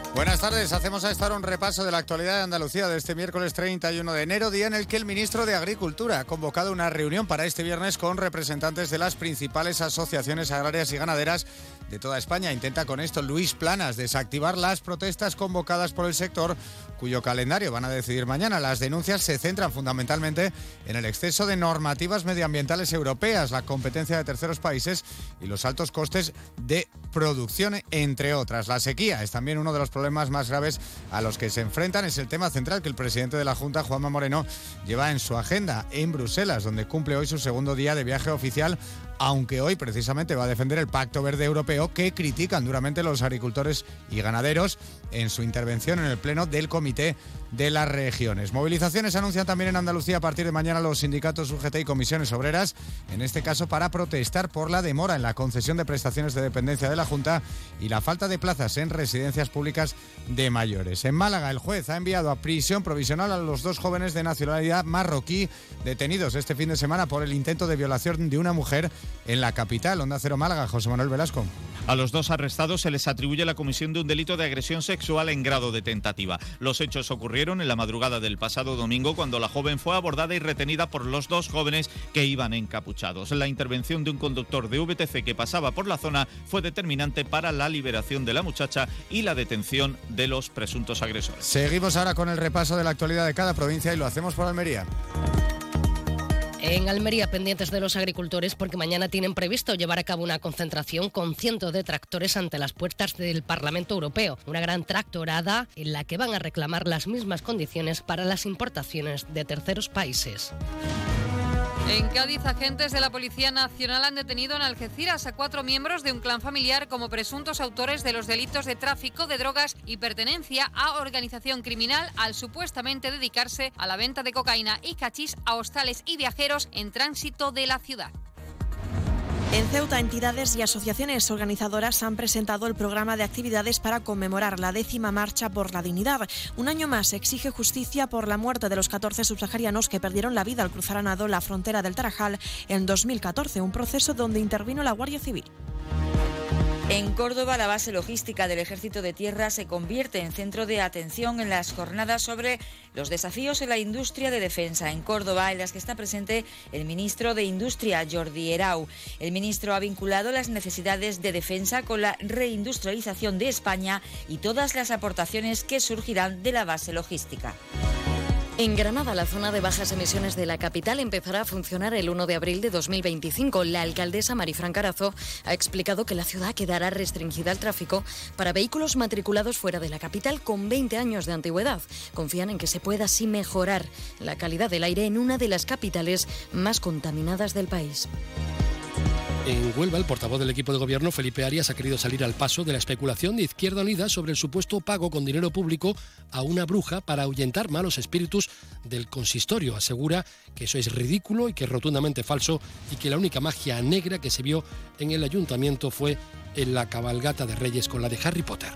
Buenas tardes, hacemos a esta hora un repaso de la actualidad de Andalucía de este miércoles 31 de enero, día en el que el ministro de Agricultura ha convocado una reunión para este viernes con representantes de las principales asociaciones agrarias y ganaderas de toda España. Intenta con esto Luis Planas desactivar las protestas convocadas por el sector cuyo calendario van a decidir mañana. Las denuncias se centran fundamentalmente en el exceso de normativas medioambientales europeas, la competencia de terceros países y los altos costes de producción, entre otras. La sequía es también uno de los problemas más graves a los que se enfrentan. Es el tema central que el presidente de la Junta, Juanma Moreno, lleva en su agenda en Bruselas, donde cumple hoy su segundo día de viaje oficial aunque hoy precisamente va a defender el Pacto Verde Europeo que critican duramente los agricultores y ganaderos en su intervención en el Pleno del Comité de las Regiones. Movilizaciones anuncian también en Andalucía a partir de mañana los sindicatos UGT y comisiones obreras, en este caso para protestar por la demora en la concesión de prestaciones de dependencia de la Junta y la falta de plazas en residencias públicas de mayores. En Málaga, el juez ha enviado a prisión provisional a los dos jóvenes de nacionalidad marroquí detenidos este fin de semana por el intento de violación de una mujer en la capital. Onda Cero Málaga, José Manuel Velasco. A los dos arrestados se les atribuye la comisión de un delito de agresión sexual en grado de tentativa. Los hechos ocurrieron en la madrugada del pasado domingo cuando la joven fue abordada y retenida por los dos jóvenes que iban encapuchados. La intervención de un conductor de VTC que pasaba por la zona fue determinante para la liberación de la muchacha y la detención de los presuntos agresores. Seguimos ahora con el repaso de la actualidad de cada provincia y lo hacemos por Almería. En Almería, pendientes de los agricultores, porque mañana tienen previsto llevar a cabo una concentración con cientos de tractores ante las puertas del Parlamento Europeo. Una gran tractorada en la que van a reclamar las mismas condiciones para las importaciones de terceros países. En Cádiz, agentes de la Policía Nacional han detenido en Algeciras a cuatro miembros de un clan familiar como presuntos autores de los delitos de tráfico de drogas y pertenencia a organización criminal al supuestamente dedicarse a la venta de cocaína y cachís a hostales y viajeros en tránsito de la ciudad. En Ceuta, entidades y asociaciones organizadoras han presentado el programa de actividades para conmemorar la décima marcha por la dignidad. Un año más exige justicia por la muerte de los 14 subsaharianos que perdieron la vida al cruzar a nado la frontera del Tarajal en 2014, un proceso donde intervino la Guardia Civil. En Córdoba, la base logística del Ejército de Tierra se convierte en centro de atención en las jornadas sobre los desafíos en la industria de defensa en Córdoba, en las que está presente el ministro de Industria, Jordi Erau. El ministro ha vinculado las necesidades de defensa con la reindustrialización de España y todas las aportaciones que surgirán de la base logística. En Granada, la zona de bajas emisiones de la capital empezará a funcionar el 1 de abril de 2025. La alcaldesa Marifran Carazo ha explicado que la ciudad quedará restringida al tráfico para vehículos matriculados fuera de la capital con 20 años de antigüedad. Confían en que se pueda así mejorar la calidad del aire en una de las capitales más contaminadas del país. En Huelva, el portavoz del equipo de gobierno, Felipe Arias, ha querido salir al paso de la especulación de Izquierda Unida sobre el supuesto pago con dinero público a una bruja para ahuyentar malos espíritus del consistorio. Asegura que eso es ridículo y que es rotundamente falso y que la única magia negra que se vio en el ayuntamiento fue en la cabalgata de Reyes con la de Harry Potter.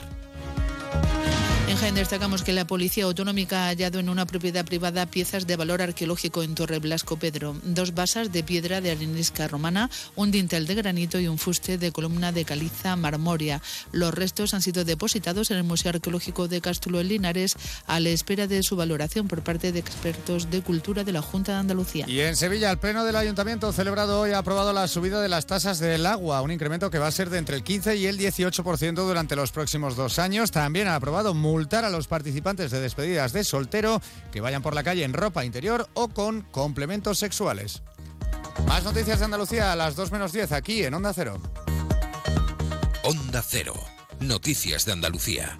En Jaén destacamos que la Policía Autonómica ha hallado en una propiedad privada piezas de valor arqueológico en Torre Blasco Pedro, dos basas de piedra de arenisca romana, un dintel de granito y un fuste de columna de caliza marmoria. Los restos han sido depositados en el Museo Arqueológico de Castulo en Linares a la espera de su valoración por parte de expertos de cultura de la Junta de Andalucía. Y en Sevilla, el Pleno del Ayuntamiento celebrado hoy ha aprobado la subida de las tasas del agua, un incremento que va a ser de entre el 15 y el 18% durante los próximos dos años. También ha aprobado a los participantes de despedidas de soltero que vayan por la calle en ropa interior o con complementos sexuales. Más noticias de Andalucía a las 2 menos 10 aquí en Onda Cero. Onda Cero. Noticias de Andalucía.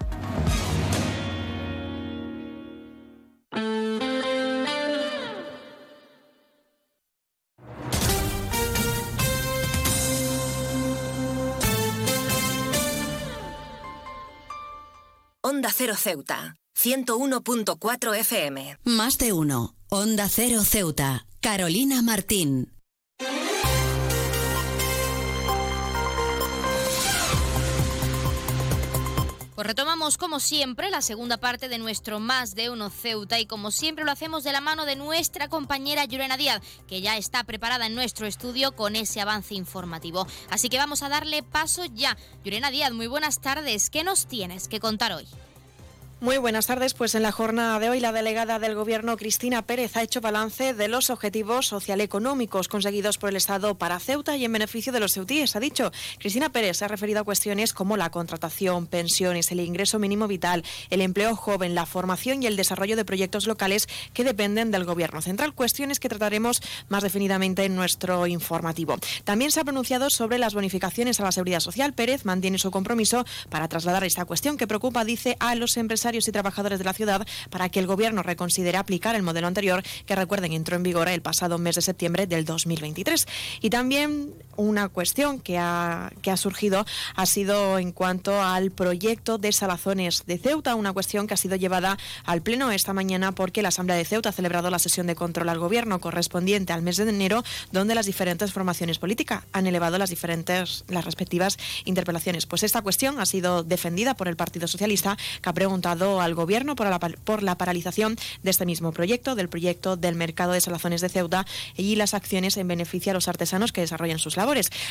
Onda Cero Ceuta, 101.4 FM. Más de uno. Onda Cero Ceuta. Carolina Martín. Pues retomamos como siempre la segunda parte de nuestro Más de Uno Ceuta y como siempre lo hacemos de la mano de nuestra compañera Yurena Díaz, que ya está preparada en nuestro estudio con ese avance informativo. Así que vamos a darle paso ya. Yurena Díaz, muy buenas tardes. ¿Qué nos tienes que contar hoy? Muy buenas tardes. Pues en la jornada de hoy la delegada del Gobierno, Cristina Pérez, ha hecho balance de los objetivos socialeconómicos conseguidos por el Estado para Ceuta y en beneficio de los ceutíes. Ha dicho Cristina Pérez se ha referido a cuestiones como la contratación, pensiones, el ingreso mínimo vital, el empleo joven, la formación y el desarrollo de proyectos locales que dependen del Gobierno central. Cuestiones que trataremos más definidamente en nuestro informativo. También se ha pronunciado sobre las bonificaciones a la seguridad social. Pérez mantiene su compromiso para trasladar esta cuestión que preocupa, dice, a los empresarios y trabajadores de la ciudad para que el Gobierno reconsidere aplicar el modelo anterior que, recuerden, entró en vigor el pasado mes de septiembre del 2023. Y también una cuestión que ha, que ha surgido ha sido en cuanto al proyecto de Salazones de Ceuta, una cuestión que ha sido llevada al Pleno esta mañana porque la Asamblea de Ceuta ha celebrado la sesión de control al Gobierno correspondiente al mes de enero, donde las diferentes formaciones políticas han elevado las diferentes, las respectivas interpelaciones. Pues esta cuestión ha sido defendida por el Partido Socialista, que ha preguntado al Gobierno por la, por la paralización de este mismo proyecto, del proyecto del mercado de salazones de Ceuta y las acciones en beneficio a los artesanos que desarrollan sus labores.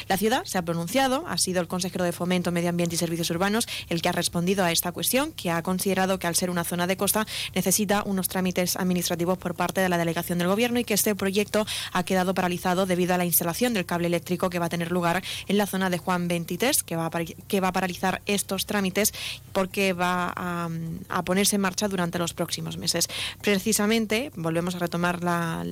La ciudad se ha pronunciado, ha sido el consejero de Fomento, Medio Ambiente y Servicios Urbanos el que ha respondido a esta cuestión, que ha considerado que al ser una zona de costa necesita unos trámites administrativos por parte de la delegación del Gobierno y que este proyecto ha quedado paralizado debido a la instalación del cable eléctrico que va a tener lugar en la zona de Juan 23, que va a, que va a paralizar estos trámites porque va a, ponerse en marcha durante los próximos meses. Precisamente, volvemos a retomar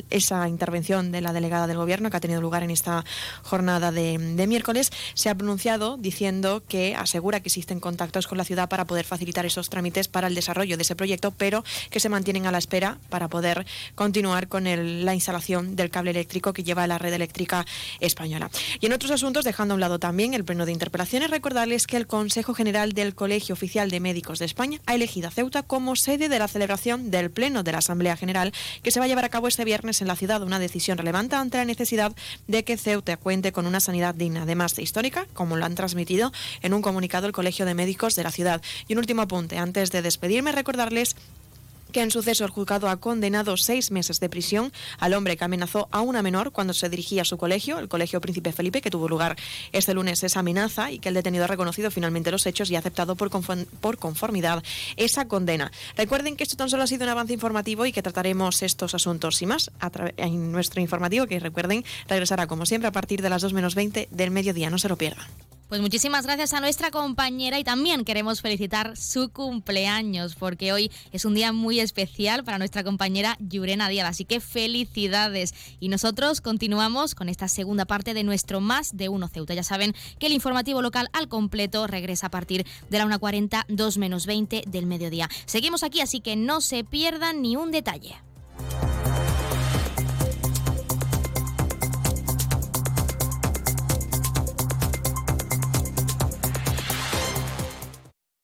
esa intervención de la delegada del Gobierno que ha tenido lugar en esta jornada de, de miércoles, se ha pronunciado diciendo que asegura que existen contactos con la ciudad para poder facilitar esos trámites para el desarrollo de ese proyecto, pero que se mantienen a la espera para poder continuar con el, la instalación del cable eléctrico que lleva la red eléctrica española. Y en otros asuntos, dejando a un lado también el pleno de interpelaciones, recordarles que el Consejo General del Colegio Oficial de Médicos de España ha elegido a Ceuta como sede de la celebración del Pleno de la Asamblea General que se va a llevar a cabo este viernes en la ciudad, una decisión relevante ante la necesidad de que Ceuta cuente con una sanidad digna, además histórica, como lo han transmitido en un comunicado el Colegio de Médicos de la ciudad. Y un último apunte, antes de despedirme, recordarles que en suceso el juzgado ha condenado seis meses de prisión al hombre que amenazó a una menor cuando se dirigía a su colegio, el Colegio Príncipe Felipe, que tuvo lugar este lunes esa amenaza y que el detenido ha reconocido finalmente los hechos y ha aceptado por, conformidad esa condena. Recuerden que esto tan solo ha sido un avance informativo y que trataremos estos asuntos y más en nuestro informativo, que recuerden regresará como siempre a partir de las 2 menos 20 del mediodía. No se lo pierdan. Pues muchísimas gracias a nuestra compañera y también queremos felicitar su cumpleaños porque hoy es un día muy especial para nuestra compañera Yurena Díaz, así que felicidades. Y nosotros continuamos con esta segunda parte de nuestro Más de Uno Ceuta. Ya saben que el informativo local al completo regresa a partir de la 1.40, 2 menos 20 del mediodía. Seguimos aquí, así que no se pierdan ni un detalle.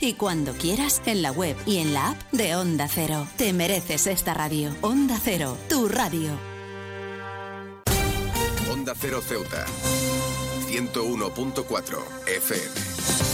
y cuando quieras en la web y en la app de Onda Cero. Te mereces esta radio. Onda Cero, tu radio. Onda Cero Ceuta. 101.4 FM.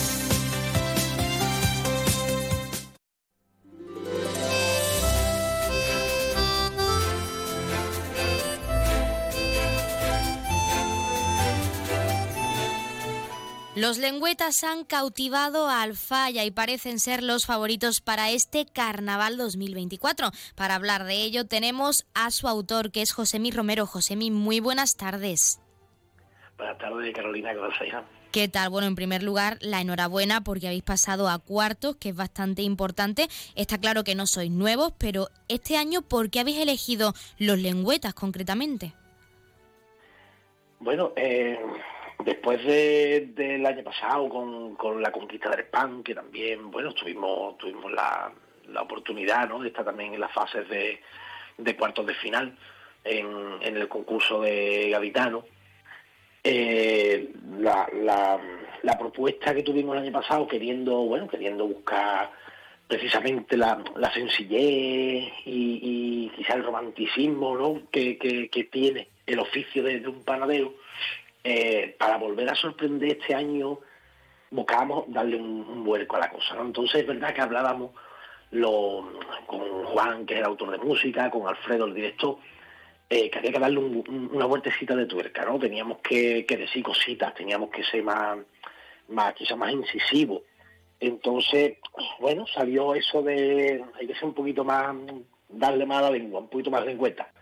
Los lengüetas han cautivado a Alfaya y parecen ser los favoritos para este Carnaval 2024. Para hablar de ello tenemos a su autor, que es Josemí Romero. Josemí, muy buenas tardes. Buenas tardes, Carolina, gracias. ¿Qué tal? Bueno, en primer lugar, la enhorabuena porque habéis pasado a cuartos, que es bastante importante. Está claro que no sois nuevos, pero este año, ¿por qué habéis elegido los lengüetas concretamente? Bueno, eh, Después del año pasado con, la conquista del PAN, que también, bueno, tuvimos, tuvimos la, oportunidad ¿no? de estar también en las fases de, cuartos de final en, el concurso de Gaditano. Eh, la, propuesta que tuvimos el año pasado, queriendo, bueno, queriendo buscar precisamente la, sencillez y, quizá el romanticismo ¿no? que, tiene el oficio de un panadero, eh, para volver a sorprender este año buscábamos darle un, vuelco a la cosa. ¿no? Entonces es verdad que hablábamos con Juan, que es el autor de música, con Alfredo, el director, eh, que había que darle una vueltecita de tuerca, ¿no? Teníamos que, decir cositas, teníamos que ser más, quizás más incisivos. Entonces, bueno, salió eso de hay que ser un poquito más, darle más a la lengua, un poquito más de cuenta.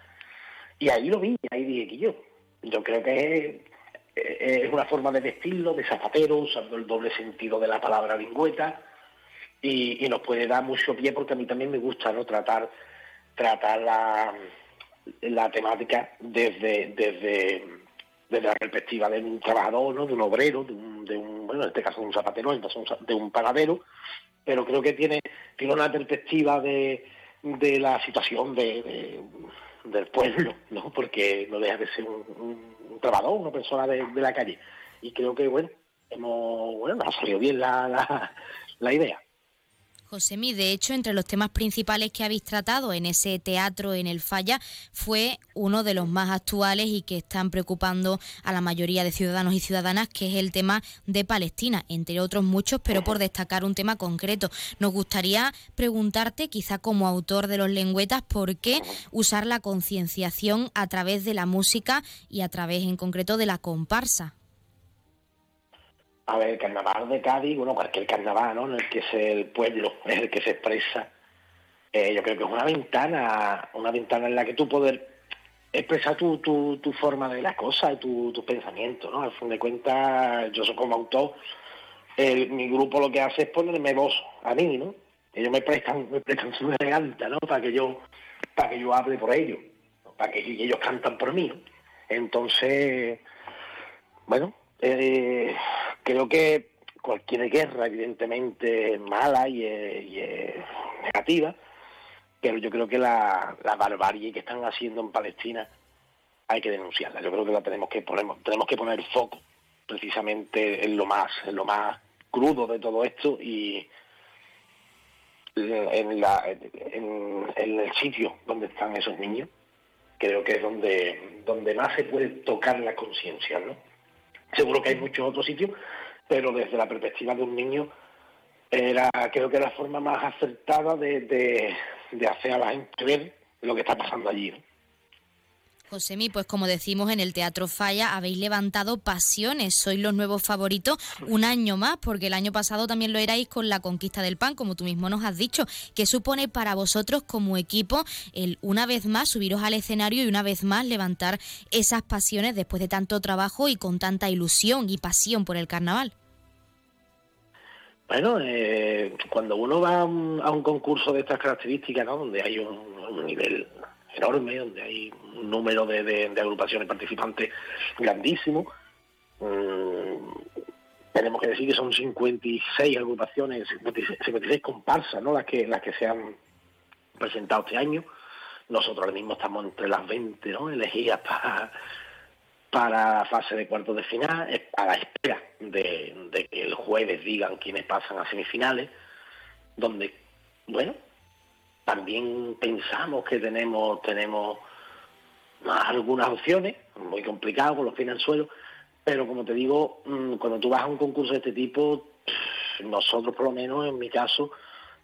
Y ahí lo vi, ahí dije que yo, yo creo que es una forma de vestirlo, de zapatero, usando el doble sentido de la palabra lingüeta, y, nos puede dar mucho pie porque a mí también me gusta no tratar tratar la, la temática desde, desde, desde la perspectiva de un trabajador, ¿no? de un obrero, de un, de un bueno, en este caso de un zapatero, en este caso de un panadero, pero creo que tiene, tiene una perspectiva de, de la situación de, del pueblo, ¿no? porque no deja de ser un trabajador, una persona de, la calle. Y creo que, bueno, hemos, bueno, ha salido bien la, la, idea. Josemi, de hecho, entre los temas principales que habéis tratado en ese teatro en el Falla fue uno de los más actuales y que están preocupando a la mayoría de ciudadanos y ciudadanas, que es el tema de Palestina, entre otros muchos, pero por destacar un tema concreto. Nos gustaría preguntarte, quizá como autor de los lengüetas, por qué usar la concienciación a través de la música y a través en concreto de la comparsa. A ver, el carnaval de Cádiz, bueno, cualquier carnaval, ¿no? En el que es el pueblo, *laughs* es el que se expresa. Eh, yo creo que es una ventana, una ventana en la que tú poder expresar tu, tu, tu forma de las cosas tus tu pensamientos, ¿no? Al fin de cuentas, yo soy como autor, mi grupo lo que hace es ponerme voz a mí, ¿no? Ellos me prestan, me prestan su garganta, ¿no? Para que yo, para que yo hable por ellos, para que ellos cantan por mí. Entonces, bueno, eh, creo que cualquier guerra, evidentemente, es mala y es, negativa, pero yo creo que la, barbarie que están haciendo en Palestina hay que denunciarla. Yo creo que la tenemos que poner, tenemos que poner foco precisamente en lo más, en lo más crudo de todo esto y en, en, el sitio donde están esos niños, creo que es donde, donde más se puede tocar la conciencia, ¿no? Seguro que hay muchos otros sitios, pero desde la perspectiva de un niño era creo que era la forma más acertada de, de, hacer a la gente ver lo que está pasando allí. Josemi, pues como decimos en el Teatro Falla, habéis levantado pasiones, sois los nuevos favoritos un año más, porque el año pasado también lo erais con la conquista del pan, como tú mismo nos has dicho. ¿Qué supone para vosotros como equipo el una vez más subiros al escenario y una vez más levantar esas pasiones después de tanto trabajo y con tanta ilusión y pasión por el carnaval? Bueno, eh, cuando uno va a un, concurso de estas características, ¿no? donde hay un nivel enorme, donde hay un número de, agrupaciones participantes grandísimo. Mm, tenemos que decir que son 56 agrupaciones, 56, comparsas, ¿no? Las que, las que se han presentado este año. Nosotros ahora mismo estamos entre las 20 ¿no? elegidas para, para la fase de cuartos de final, a la espera de, de que el jueves digan quiénes pasan a semifinales, donde, bueno, también pensamos que tenemos, tenemos algunas opciones, muy complicado con los pies en suelo, pero como te digo, mm, cuando tú vas a un concurso de este tipo, nosotros por lo menos en mi caso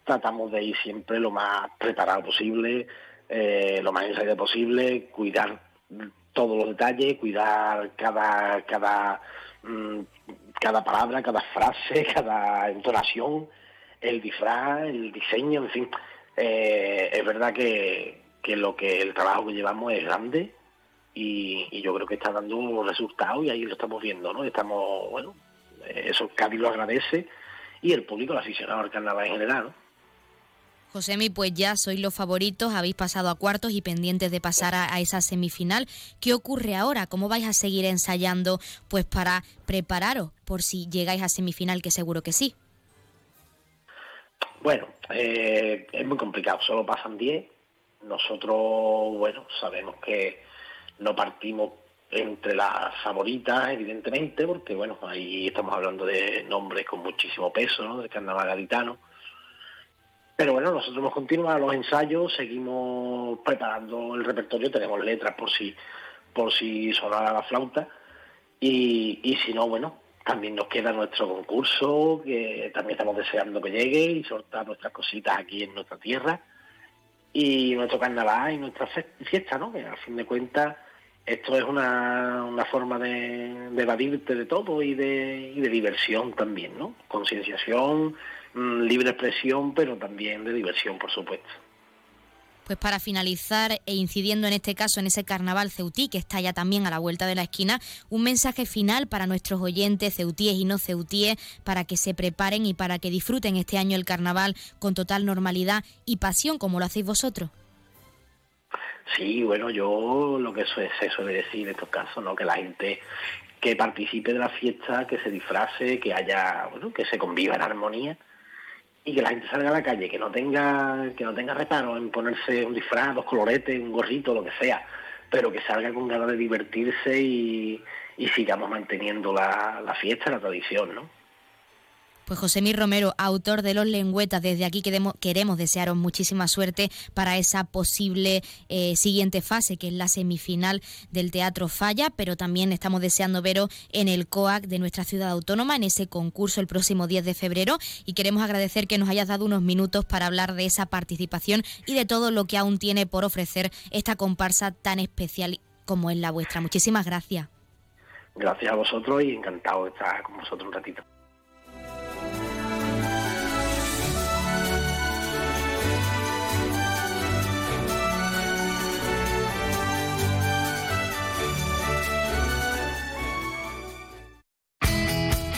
tratamos de ir siempre lo más preparado posible, eh, lo más ensayado posible, cuidar todos los detalles, cuidar cada, cada, mm, cada palabra, cada frase, *laughs* cada entonación, el disfraz, el diseño, en fin, eh, es verdad que, lo que el trabajo que llevamos es grande y, yo creo que está dando un resultado y ahí lo estamos viendo, ¿no? Estamos, bueno, eso Cádiz lo agradece y el público, el aficionado al carnaval en general, ¿no? Josemi, pues ya sois los favoritos, habéis pasado a cuartos y pendientes de pasar a, a, esa semifinal. ¿Qué ocurre ahora? ¿Cómo vais a seguir ensayando pues para prepararos por si llegáis a semifinal, que seguro que sí? Bueno, eh, es muy complicado, solo pasan 10. Nosotros, bueno, sabemos que no partimos entre las favoritas, evidentemente, porque, bueno, ahí estamos hablando de nombres con muchísimo peso, ¿no?, del carnaval gaditano. Pero bueno, nosotros hemos continuado los ensayos, seguimos preparando el repertorio, tenemos letras por si, por si sonara la flauta, y, y si no, bueno, también nos queda nuestro concurso, que también estamos deseando que llegue y soltar nuestras cositas aquí en nuestra tierra. Y nuestro carnaval y nuestra fiesta, ¿no? Que a fin de cuentas esto es una, una forma de, evadirte de todo y de, y de diversión también, ¿no? Concienciación, mm, libre expresión, pero también de diversión, por supuesto. Pues para finalizar e incidiendo en este caso en ese carnaval ceutí que está ya también a la vuelta de la esquina, un mensaje final para nuestros oyentes ceutíes y no ceutíes para que se preparen y para que disfruten este año el carnaval con total normalidad y pasión como lo hacéis vosotros. Sí, bueno, yo lo que se suele decir en estos casos, ¿no? Que la gente que participe de la fiesta, que se disfrace, que haya, bueno, que se conviva en armonía y que la gente salga a la calle, que no tenga, que no tenga reparo en ponerse un disfraz, dos coloretes, un gorrito, lo que sea, pero que salga con ganas de divertirse y, sigamos manteniendo la, la fiesta, la tradición, ¿no? Pues Josemí Romero, autor de Los Lengüetas, desde aquí queremos, queremos desearos muchísima suerte para esa posible eh, siguiente fase, que es la semifinal del Teatro Falla, pero también estamos deseando veros en el COAC de nuestra ciudad autónoma, en ese concurso el próximo 10 de febrero, y queremos agradecer que nos hayas dado unos minutos para hablar de esa participación y de todo lo que aún tiene por ofrecer esta comparsa tan especial como es la vuestra. Muchísimas gracias. Gracias a vosotros y encantado de estar con vosotros un ratito.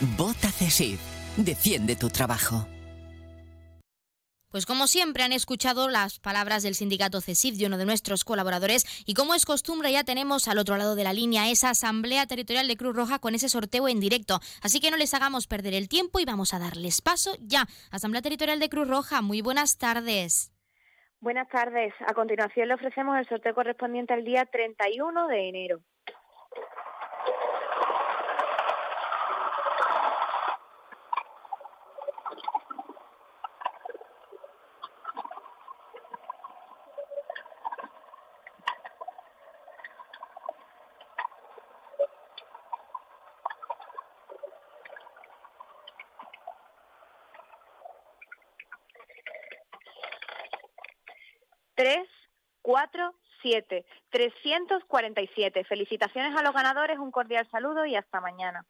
Vota CESIF. Defiende tu trabajo. Pues como siempre han escuchado las palabras del sindicato CESIF de uno de nuestros colaboradores y como es costumbre ya tenemos al otro lado de la línea esa asamblea territorial de Cruz Roja con ese sorteo en directo. Así que no les hagamos perder el tiempo y vamos a darles paso ya. Asamblea Territorial de Cruz Roja, muy buenas tardes. Buenas tardes. A continuación le ofrecemos el sorteo correspondiente al día 31 de enero. 347, 347. Felicitaciones a los ganadores, un cordial saludo y hasta mañana.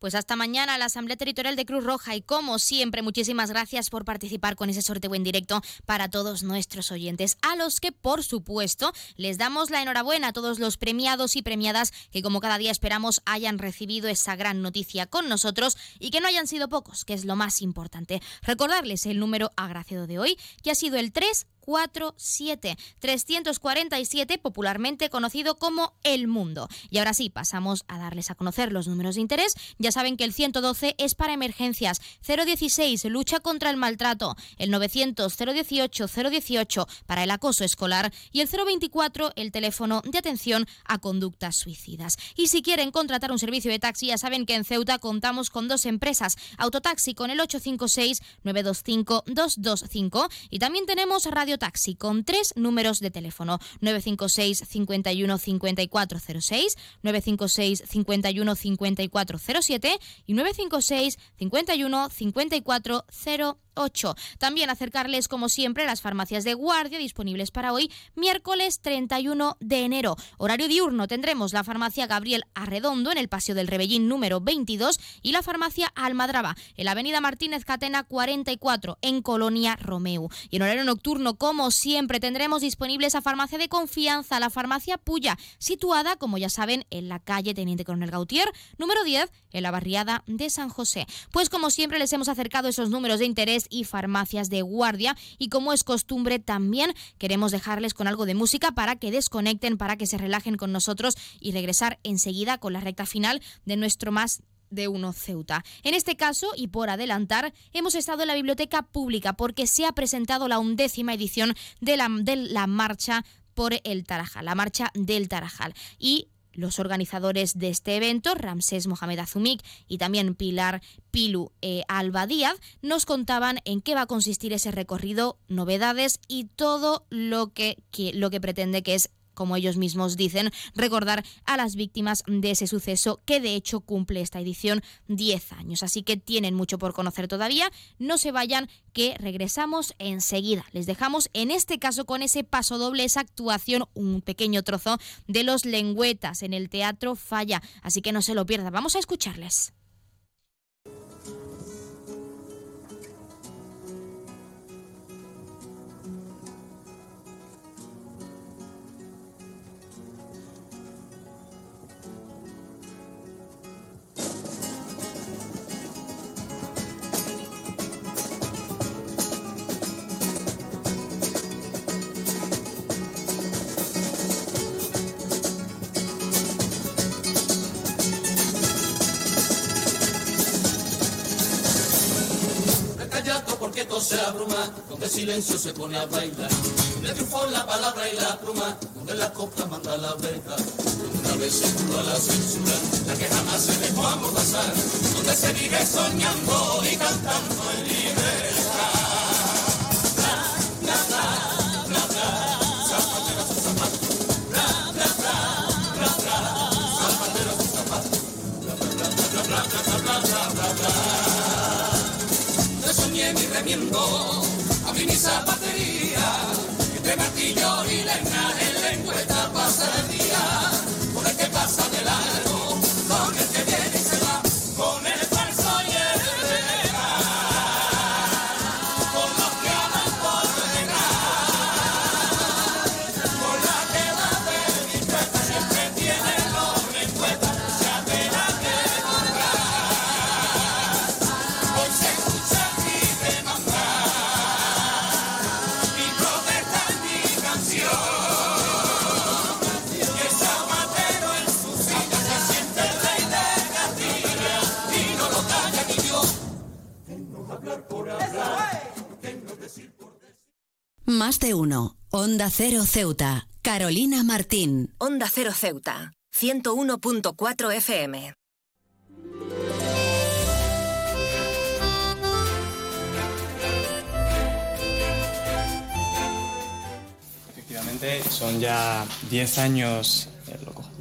Pues hasta mañana la Asamblea Territorial de Cruz Roja y como siempre muchísimas gracias por participar con ese sorteo en directo para todos nuestros oyentes, a los que por supuesto les damos la enhorabuena a todos los premiados y premiadas que como cada día esperamos hayan recibido esa gran noticia con nosotros y que no hayan sido pocos, que es lo más importante. Recordarles el número agraciado de hoy, que ha sido el 3 47 347, popularmente conocido como El Mundo. Y ahora sí, pasamos a darles a conocer los números de interés. Ya saben que el 112 es para emergencias, 016 lucha contra el maltrato, el 900 018 018 para el acoso escolar y el 024 el teléfono de atención a conductas suicidas. Y si quieren contratar un servicio de taxi, ya saben que en Ceuta contamos con dos empresas, Autotaxi con el 856 925 225 y también tenemos Radio Taxi con tres números de teléfono 956 51 5406, 956 51 5407 y 956 51 5408. También acercarles, como siempre, las farmacias de guardia disponibles para hoy, miércoles 31 de enero. Horario diurno tendremos la farmacia Gabriel Arredondo en el Paseo del Rebellín número 22 y la farmacia Almadraba en la avenida Martínez Catena 44 en Colonia Romeu. Y en horario nocturno, como siempre, tendremos disponible esa farmacia de confianza, la farmacia Puya, situada, como ya saben, en la calle Teniente Coronel Gautier, número 10, en la barriada de San José. Pues como siempre les hemos acercado esos números de interés y farmacias de guardia. Y como es costumbre, también queremos dejarles con algo de música para que desconecten, para que se relajen con nosotros y regresar enseguida con la recta final de nuestro más de uno Ceuta. En este caso, y por adelantar, hemos estado en la biblioteca pública porque se ha presentado la undécima edición de la, de la marcha por el Tarajal, la marcha del Tarajal. Y los organizadores de este evento, Ramsés Mohamed Azumik y también Pilar Pilu eh, Alba Díaz, nos contaban en qué va a consistir ese recorrido, novedades y todo lo que, que, lo que pretende que es como ellos mismos dicen, recordar a las víctimas de ese suceso que de hecho cumple esta edición 10 años. Así que tienen mucho por conocer todavía. No se vayan, que regresamos enseguida. Les dejamos en este caso con ese paso doble, esa actuación, un pequeño trozo de los lengüetas en el Teatro Falla. Así que no se lo pierdan. Vamos a escucharles. Se abruma, donde el silencio se pone a bailar, donde triunfó la palabra y la pluma, donde la copla manda la donde una vez se a la censura, la que jamás se dejó amordazar, donde se vive soñando y cantando en libertad. Mi remiendo, abrí mi zapatería, entre martillo y leña en lengüeta pasa el día, con el que pasa de largo, Más de uno. Onda Cero Ceuta. Carolina Martín. Onda Cero Ceuta, 101.4 FM. Efectivamente, son ya 10 años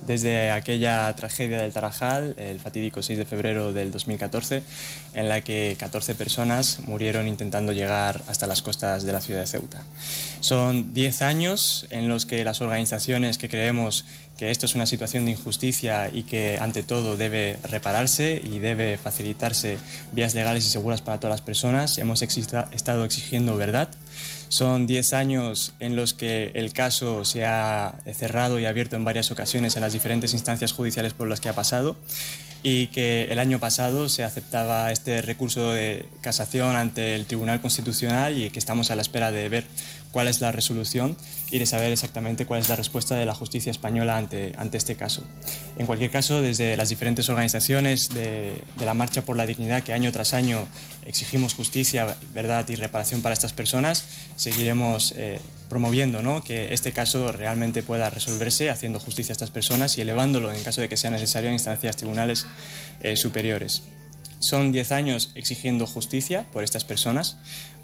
desde aquella tragedia del Tarajal, el fatídico 6 de febrero del 2014, en la que 14 personas murieron intentando llegar hasta las costas de la ciudad de Ceuta. Son 10 años en los que las organizaciones que creemos que esto es una situación de injusticia y que ante todo debe repararse y debe facilitarse vías legales y seguras para todas las personas, hemos estado exigiendo verdad. Son 10 años en los que el caso se ha cerrado y abierto en varias ocasiones en las diferentes instancias judiciales por las que ha pasado y que el año pasado se aceptaba este recurso de casación ante el Tribunal Constitucional y que estamos a la espera de ver cuál es la resolución y de saber exactamente cuál es la respuesta de la justicia española ante, ante este caso. En cualquier caso, desde las diferentes organizaciones de, la Marcha por la Dignidad que año tras año exigimos justicia, verdad y reparación para estas personas, seguiremos eh, promoviendo ¿no? que este caso realmente pueda resolverse, haciendo justicia a estas personas y elevándolo en caso de que sea necesario a instancias tribunales eh, superiores. Son 10 años exigiendo justicia por estas personas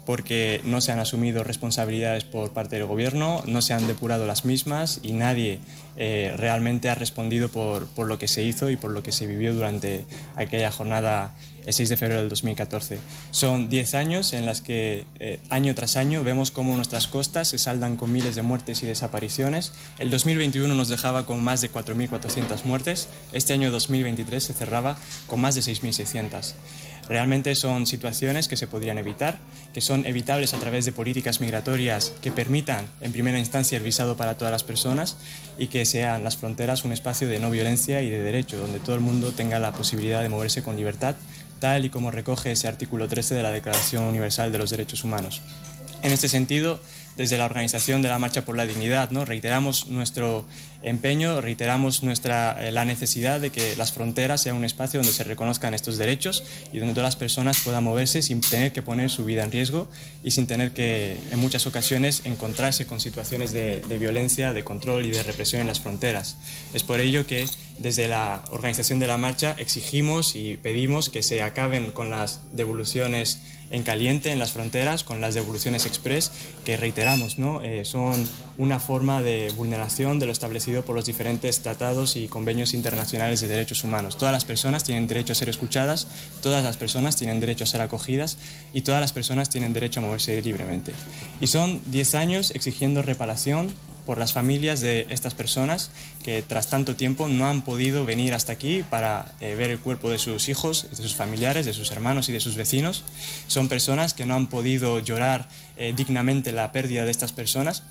porque no se han asumido responsabilidades por parte del gobierno, no se han depurado las mismas y nadie eh, realmente ha respondido por, por lo que se hizo y por lo que se vivió durante aquella jornada el 6 de febrero del 2014. Son 10 años en las que eh, año tras año vemos cómo nuestras costas se saldan con miles de muertes y desapariciones. El 2021 nos dejaba con más de 4.400 muertes, este año 2023 se cerraba con más de 6.600. Realmente son situaciones que se podrían evitar, que son evitables a través de políticas migratorias que permitan, en primera instancia, el visado para todas las personas y que sean las fronteras un espacio de no violencia y de derecho, donde todo el mundo tenga la posibilidad de moverse con libertad, tal y como recoge ese artículo 13 de la Declaración Universal de los Derechos Humanos. En este sentido, desde la organización de la Marcha por la Dignidad, ¿no? reiteramos nuestro empeño, reiteramos nuestra, eh, la necesidad de que las fronteras sean un espacio donde se reconozcan estos derechos y donde todas las personas puedan moverse sin tener que poner su vida en riesgo y sin tener que, en muchas ocasiones, encontrarse con situaciones de, de violencia, de control y de represión en las fronteras. Es por ello que desde la organización de la marcha exigimos y pedimos que se acaben con las devoluciones en caliente en las fronteras, con las devoluciones express, que reiteramos, ¿no? Eh, son una forma de vulneración de lo establecido por los diferentes tratados y convenios internacionales de derechos humanos. Todas las personas tienen derecho a ser escuchadas, todas las personas tienen derecho a ser acogidas y todas las personas tienen derecho a moverse libremente. Y son 10 años exigiendo reparación por las familias de estas personas que tras tanto tiempo no han podido venir hasta aquí para eh, ver el cuerpo de sus hijos, de sus familiares, de sus hermanos y de sus vecinos. Son personas que no han podido llorar eh, dignamente la pérdida de estas personas.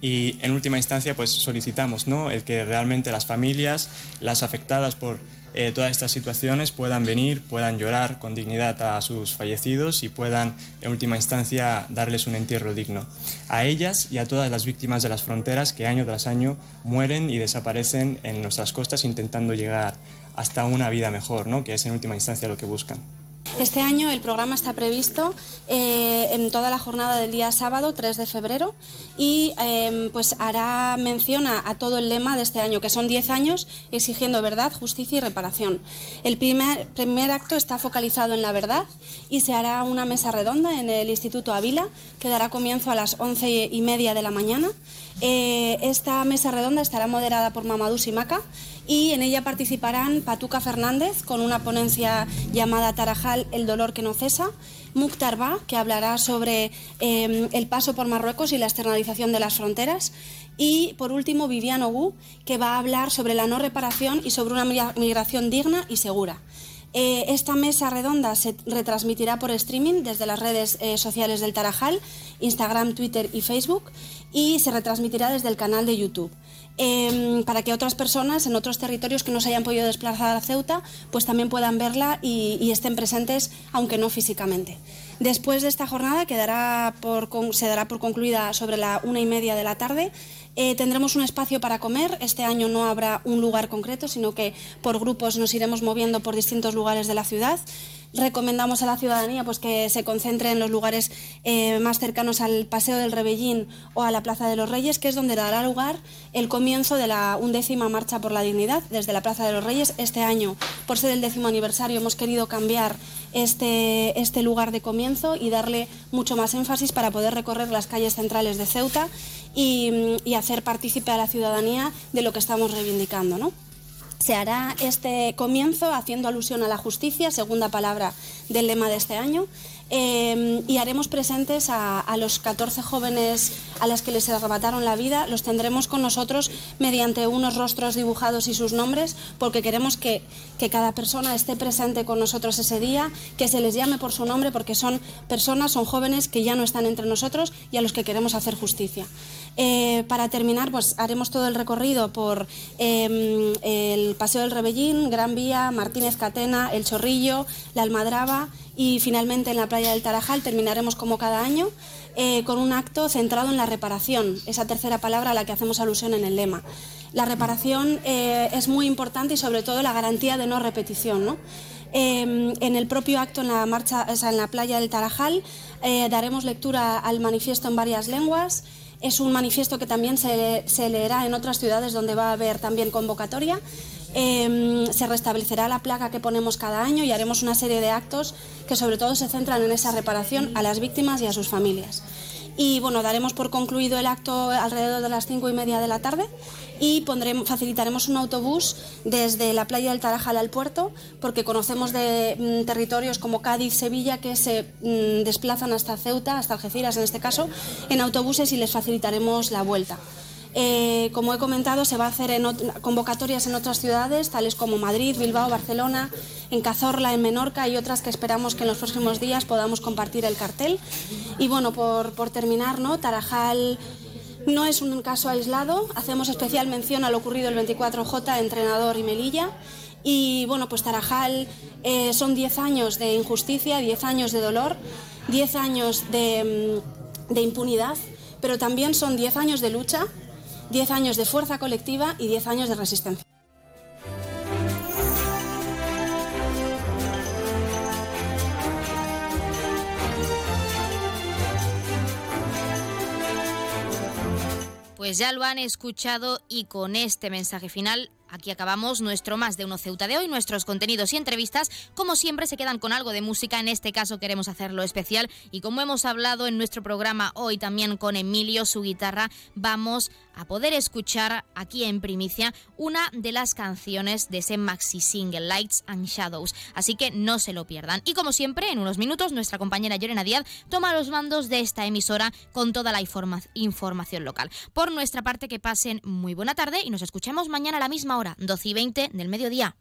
Y en última instancia, pues solicitamos ¿no? el que realmente las familias, las afectadas por eh, todas estas situaciones puedan venir, puedan llorar con dignidad a sus fallecidos y puedan, en última instancia, darles un entierro digno. A ellas y a todas las víctimas de las fronteras que año tras año mueren y desaparecen en nuestras costas intentando llegar hasta una vida mejor, ¿no? que es en última instancia lo que buscan. Este año el programa está previsto eh, en toda la jornada del día sábado 3 de febrero y eh, pues hará mención a, a todo el lema de este año, que son 10 años exigiendo verdad, justicia y reparación. El primer, primer acto está focalizado en la verdad y se hará una mesa redonda en el Instituto Ávila que dará comienzo a las 11 y media de la mañana. Eh, esta mesa redonda estará moderada por Mamadou Simaca y en ella participarán Patuca Fernández con una ponencia llamada Tarajal, el dolor que no cesa, Mukhtar Ba, que hablará sobre eh, el paso por Marruecos y la externalización de las fronteras, y por último Vivian Ogú, que va a hablar sobre la no reparación y sobre una migra- migración digna y segura. Eh, esta mesa redonda se retransmitirá por streaming desde las redes eh, sociales del Tarajal, Instagram, Twitter y Facebook, y se retransmitirá desde el canal de YouTube. Em, para que otras personas en otros territorios que no se hayan podido desplazar a Ceuta, pues también puedan verla y, y estén presentes, aunque no físicamente. Después de esta jornada, que dará por se dará por concluida sobre la una y media de la tarde, eh, tendremos un espacio para comer. Este año no habrá un lugar concreto, sino que por grupos nos iremos moviendo por distintos lugares de la ciudad. Recomendamos a la ciudadanía pues, que se concentre en los lugares eh, más cercanos al Paseo del Rebellín o a la Plaza de los Reyes, que es donde dará lugar el comienzo de la undécima Marcha por la Dignidad desde la Plaza de los Reyes. Este año, por ser el décimo aniversario, hemos querido cambiar este, este lugar de comienzo y darle mucho más énfasis para poder recorrer las calles centrales de Ceuta y, y hacer partícipe a la ciudadanía de lo que estamos reivindicando. ¿no? Se hará este comienzo haciendo alusión a la justicia, segunda palabra del lema de este año, eh, y haremos presentes a, a los 14 jóvenes a las que les arrebataron la vida. Los tendremos con nosotros mediante unos rostros dibujados y sus nombres, porque queremos que, que cada persona esté presente con nosotros ese día, que se les llame por su nombre, porque son personas, son jóvenes que ya no están entre nosotros y a los que queremos hacer justicia. Eh, para terminar, pues haremos todo el recorrido por eh, el Paseo del Rebellín, Gran Vía, Martínez Catena, El Chorrillo, La Almadraba y finalmente en la playa del Tarajal terminaremos como cada año eh, con un acto centrado en la reparación, esa tercera palabra a la que hacemos alusión en el lema. La reparación eh, es muy importante y sobre todo la garantía de no repetición. Eh, en el propio acto en la marcha, o sea, en la playa del Tarajal daremos lectura al manifiesto en varias lenguas. Es un manifiesto que también se, leerá en otras ciudades donde va a haber también convocatoria. Eh, se restablecerá la placa que ponemos cada año y haremos una serie de actos que sobre todo se centran en esa reparación a las víctimas y a sus familias. Y bueno, daremos por concluido el acto alrededor de las cinco y media de la tarde y pondremos, facilitaremos un autobús desde la playa del Tarajal al puerto, porque conocemos de mm, territorios como Cádiz, Sevilla, que se mm, desplazan hasta Ceuta, hasta Algeciras en este caso, en autobuses y les facilitaremos la vuelta. Eh, como he comentado, se va a hacer convocatorias en otras ciudades, tales como Madrid, Bilbao, Barcelona, en Cazorla, en Menorca y otras que esperamos que en los próximos días podamos compartir el cartel. Y bueno, por, terminar, ¿no? Tarajal no es un caso aislado. Hacemos especial mención a lo ocurrido el 24J, entrenador y Melilla. Y bueno, pues Tarajal eh, son 10 años de injusticia, 10 años de dolor, 10 años mm, de impunidad, pero también son 10 años de lucha, 10 años de fuerza colectiva y 10 años de resistencia. Pues ya lo han escuchado y con este mensaje final aquí acabamos nuestro más de uno Ceuta de hoy. Nuestros contenidos y entrevistas, como siempre, se quedan con algo de música. En este caso queremos hacerlo especial y como hemos hablado en nuestro programa hoy también con Emilio, su guitarra, vamos a poder escuchar aquí en primicia una de las canciones de ese maxi single Lights and Shadows. Así que no se lo pierdan. Y como siempre, en unos minutos, nuestra compañera Llorena Díaz toma los mandos de esta emisora con toda la informa- información local. Por nuestra parte, que pasen muy buena tarde y nos escuchamos mañana a la misma hora, 12 y 20 del mediodía.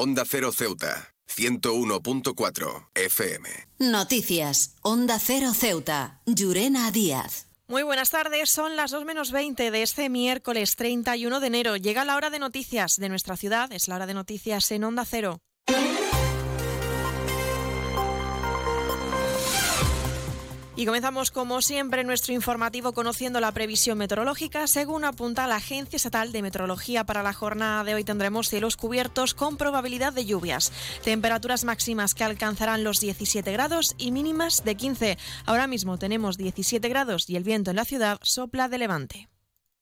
Onda Cero Ceuta, 101.4 FM. Noticias. Onda Cero Ceuta. Llurena Díaz. Muy buenas tardes, son las 2 menos 20 de este miércoles 31 de enero. Llega la hora de noticias de nuestra ciudad, es la hora de noticias en Onda Cero. Y comenzamos como siempre nuestro informativo conociendo la previsión meteorológica. Según apunta la Agencia Estatal de Meteorología para la jornada de hoy tendremos cielos cubiertos con probabilidad de lluvias. Temperaturas máximas que alcanzarán los 17 grados y mínimas de 15. Ahora mismo tenemos 17 grados y el viento en la ciudad sopla de levante.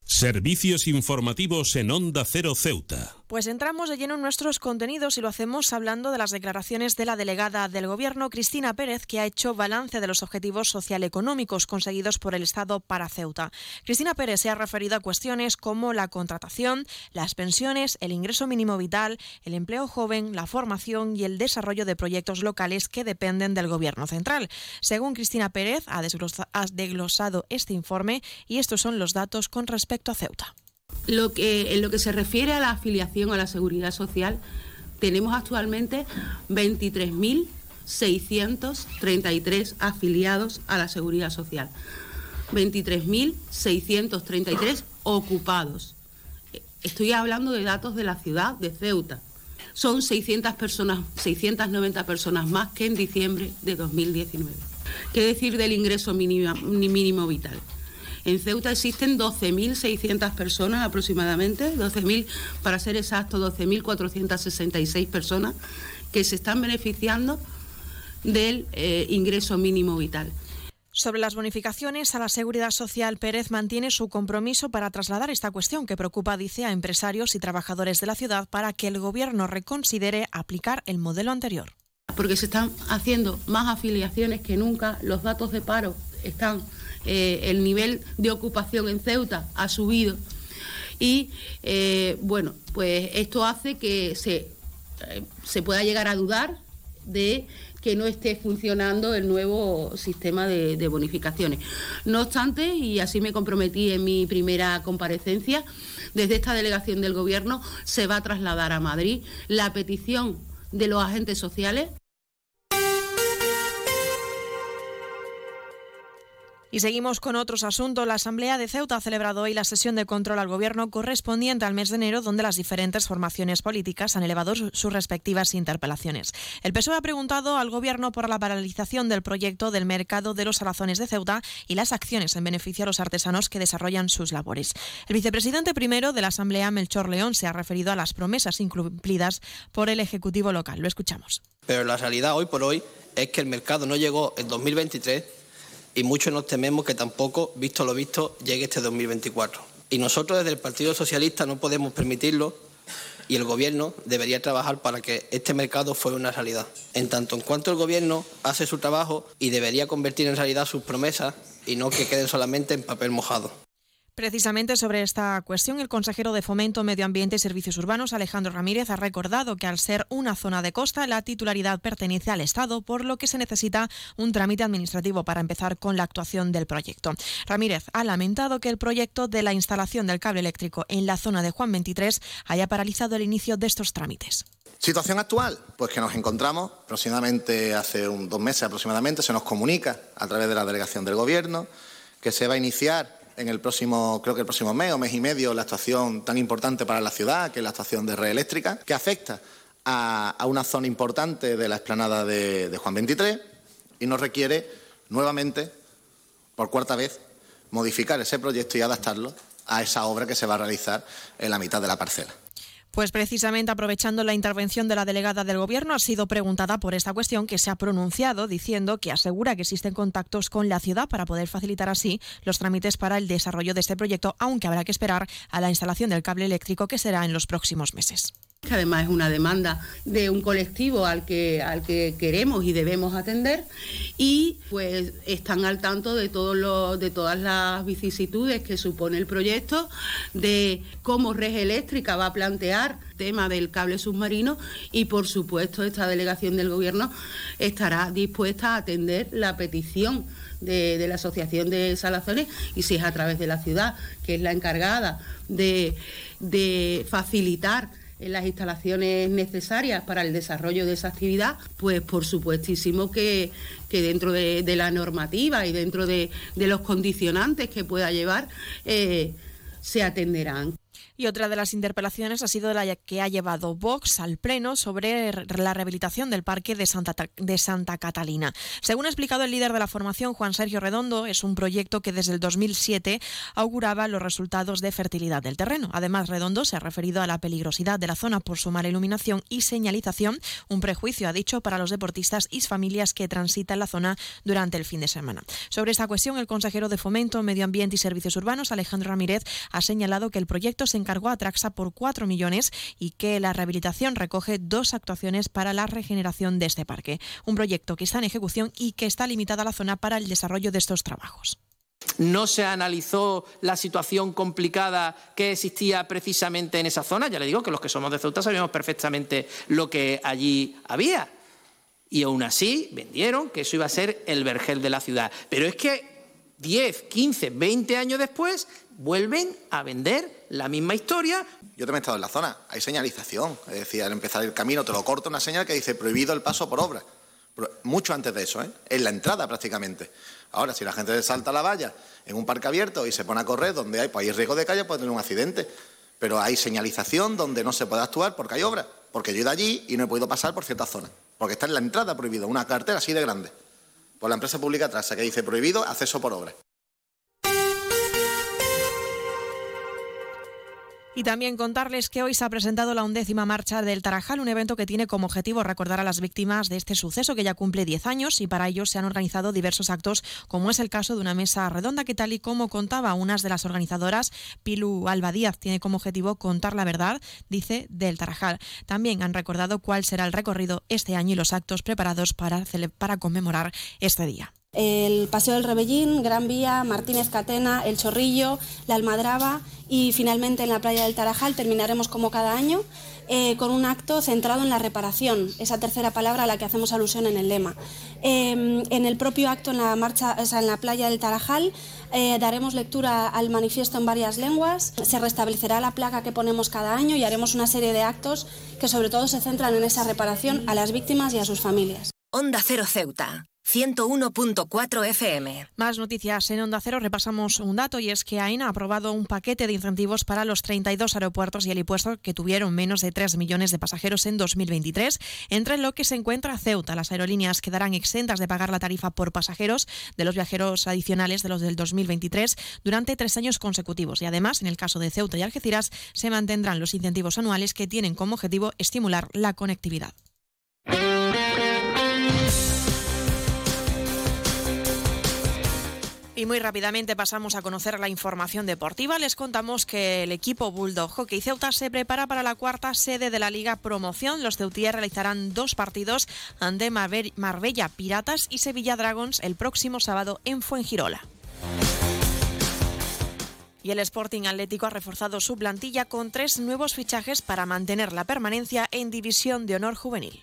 Servicios informativos en Onda Cero Ceuta. Pues entramos de lleno en nuestros contenidos y lo hacemos hablando de las declaraciones de la delegada del Gobierno, Cristina Pérez, que ha hecho balance de los objetivos socialeconómicos conseguidos por el Estado para Ceuta. Cristina Pérez se ha referido a cuestiones como la contratación, las pensiones, el ingreso mínimo vital, el empleo joven, la formación y el desarrollo de proyectos locales que dependen del Gobierno central. Según Cristina Pérez, ha desglosado este informe y estos son los datos con respecto a Ceuta. Lo que, en lo que se refiere a la afiliación a la seguridad social, tenemos actualmente 23.633 afiliados a la seguridad social. 23.633 ocupados. Estoy hablando de datos de la ciudad de Ceuta. Son 600 personas, 690 personas más que en diciembre de 2019. ¿Qué decir del ingreso mínimo, mínimo vital? En Ceuta existen 12.600 personas aproximadamente, 12.000 para ser exacto, 12.466 personas que se están beneficiando del eh, ingreso mínimo vital. Sobre las bonificaciones a la seguridad social, Pérez mantiene su compromiso para trasladar esta cuestión que preocupa, dice, a empresarios y trabajadores de la ciudad para que el Gobierno reconsidere aplicar el modelo anterior. Porque se están haciendo más afiliaciones que nunca, los datos de paro están eh, el nivel de ocupación en Ceuta ha subido y eh, bueno, pues esto hace que se, eh, se pueda llegar a dudar de que no esté funcionando el nuevo sistema de, de, bonificaciones. No obstante, y así me comprometí en mi primera comparecencia, desde esta delegación del Gobierno se va a trasladar a Madrid la petición de los agentes sociales. Y seguimos con otros asuntos. La Asamblea de Ceuta ha celebrado hoy la sesión de control al Gobierno correspondiente al mes de enero, donde las diferentes formaciones políticas han elevado sus respectivas interpelaciones. El PSOE ha preguntado al Gobierno por la paralización del proyecto del mercado de los arazones de Ceuta y las acciones en beneficio a los artesanos que desarrollan sus labores. El vicepresidente primero de la Asamblea, Melchor León, se ha referido a las promesas incumplidas por el Ejecutivo local. Lo escuchamos. Pero la realidad hoy por hoy es que el mercado no llegó en 2023 y muchos nos tememos que tampoco, visto lo visto, llegue este 2024. Y nosotros desde el Partido Socialista no podemos permitirlo y el Gobierno debería trabajar para que este mercado fuera una realidad. En tanto en cuanto el Gobierno hace su trabajo y debería convertir en realidad sus promesas y no que queden solamente en papel mojado. Precisamente sobre esta cuestión, el consejero de Fomento, Medio Ambiente y Servicios Urbanos, Alejandro Ramírez, ha recordado que al ser una zona de costa, la titularidad pertenece al Estado, por lo que se necesita un trámite administrativo para empezar con la actuación del proyecto. Ramírez ha lamentado que el proyecto de la instalación del cable eléctrico en la zona de Juan 23 haya paralizado el inicio de estos trámites. Situación actual, pues que nos encontramos aproximadamente hace dos meses aproximadamente, se nos comunica a través de la delegación del Gobierno que se va a iniciar en el próximo, creo que el próximo mes o mes y medio, la actuación tan importante para la ciudad, que es la estación de red eléctrica, que afecta a, a una zona importante de la explanada de, de Juan 23 y nos requiere nuevamente, por cuarta vez, modificar ese proyecto y adaptarlo a esa obra que se va a realizar en la mitad de la parcela. Pues precisamente aprovechando la intervención de la delegada del Gobierno, ha sido preguntada por esta cuestión que se ha pronunciado diciendo que asegura que existen contactos con la ciudad para poder facilitar así los trámites para el desarrollo de este proyecto, aunque habrá que esperar a la instalación del cable eléctrico que será en los próximos meses que además es una demanda de un colectivo al que, al que queremos y debemos atender y pues están al tanto de, todos los, de todas las vicisitudes que supone el proyecto, de cómo Red Eléctrica va a plantear el tema del cable submarino y por supuesto esta delegación del Gobierno estará dispuesta a atender la petición de, de la Asociación de Salazones y si es a través de la ciudad, que es la encargada de, de facilitar las instalaciones necesarias para el desarrollo de esa actividad, pues por supuestísimo que, que dentro de, la normativa y dentro de, de los condicionantes que pueda llevar, eh, se atenderán. Y otra de las interpelaciones ha sido la que ha llevado Vox al Pleno sobre la rehabilitación del Parque de Santa, de Santa Catalina. Según ha explicado el líder de la formación, Juan Sergio Redondo, es un proyecto que desde el 2007 auguraba los resultados de fertilidad del terreno. Además, Redondo se ha referido a la peligrosidad de la zona por su mala iluminación y señalización, un prejuicio, ha dicho, para los deportistas y familias que transitan la zona durante el fin de semana. Sobre esta cuestión, el consejero de Fomento, Medio Ambiente y Servicios Urbanos, Alejandro Ramírez, ha señalado que el proyecto se encargó a Traxa por 4 millones y que la rehabilitación recoge dos actuaciones para la regeneración de este parque. Un proyecto que está en ejecución y que está limitada la zona para el desarrollo de estos trabajos. No se analizó la situación complicada que existía precisamente en esa zona. Ya le digo que los que somos de Ceuta sabíamos perfectamente lo que allí había. Y aún así vendieron que eso iba a ser el vergel de la ciudad. Pero es que 10, 15, 20 años después vuelven a vender la misma historia. Yo también he estado en la zona, hay señalización, es decir, al empezar el camino te lo corta una señal que dice prohibido el paso por obra. Mucho antes de eso, ¿eh? en la entrada prácticamente. Ahora, si la gente salta la valla en un parque abierto y se pone a correr donde hay, pues hay riesgo de calle, puede tener un accidente. Pero hay señalización donde no se puede actuar porque hay obra. Porque yo he ido allí y no he podido pasar por ciertas zonas. Porque está en la entrada prohibido, una cartera así de grande. Por la empresa pública Trasa que dice prohibido acceso por obra. Y también contarles que hoy se ha presentado la undécima marcha del Tarajal, un evento que tiene como objetivo recordar a las víctimas de este suceso que ya cumple 10 años y para ello se han organizado diversos actos, como es el caso de una mesa redonda que tal y como contaba una de las organizadoras, Pilu Alba Díaz, tiene como objetivo contar la verdad, dice, del Tarajal. También han recordado cuál será el recorrido este año y los actos preparados para, para conmemorar este día el Paseo del Rebellín, Gran Vía, Martínez Catena, El Chorrillo, La Almadraba y finalmente en la playa del Tarajal terminaremos como cada año eh, con un acto centrado en la reparación, esa tercera palabra a la que hacemos alusión en el lema. Eh, en el propio acto en la, marcha, o sea, en la playa del Tarajal eh, daremos lectura al manifiesto en varias lenguas, se restablecerá la placa que ponemos cada año y haremos una serie de actos que sobre todo se centran en esa reparación a las víctimas y a sus familias. Onda Cero Ceuta. 101.4 FM. Más noticias en Onda Cero. Repasamos un dato y es que AENA ha aprobado un paquete de incentivos para los 32 aeropuertos y helipuertos que tuvieron menos de 3 millones de pasajeros en 2023, entre lo que se encuentra Ceuta. Las aerolíneas quedarán exentas de pagar la tarifa por pasajeros de los viajeros adicionales de los del 2023 durante tres años consecutivos. Y además, en el caso de Ceuta y Algeciras, se mantendrán los incentivos anuales que tienen como objetivo estimular la conectividad. Y muy rápidamente pasamos a conocer la información deportiva. Les contamos que el equipo Bulldog Hockey Ceuta se prepara para la cuarta sede de la Liga Promoción. Los ceutíes realizarán dos partidos ante Marbella Piratas y Sevilla Dragons el próximo sábado en Fuengirola. Y el Sporting Atlético ha reforzado su plantilla con tres nuevos fichajes para mantener la permanencia en División de Honor Juvenil.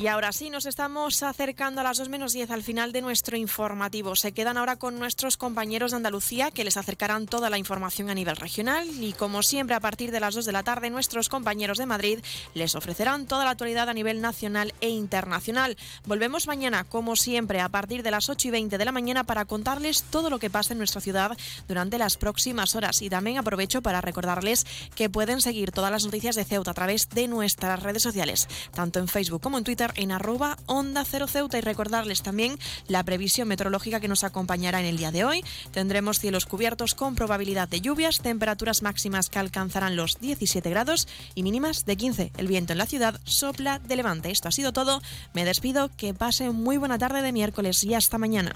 Y ahora sí, nos estamos acercando a las 2 menos 10 al final de nuestro informativo. Se quedan ahora con nuestros compañeros de Andalucía que les acercarán toda la información a nivel regional y como siempre a partir de las 2 de la tarde nuestros compañeros de Madrid les ofrecerán toda la actualidad a nivel nacional e internacional. Volvemos mañana como siempre a partir de las 8 y 20 de la mañana para contarles todo lo que pasa en nuestra ciudad durante las próximas horas y también aprovecho para recordarles que pueden seguir todas las noticias de Ceuta a través de nuestras redes sociales, tanto en Facebook como en Twitter en arroba onda cero Ceuta y recordarles también la previsión meteorológica que nos acompañará en el día de hoy. Tendremos cielos cubiertos con probabilidad de lluvias, temperaturas máximas que alcanzarán los 17 grados y mínimas de 15. El viento en la ciudad sopla de levante. Esto ha sido todo. Me despido. Que pase muy buena tarde de miércoles y hasta mañana.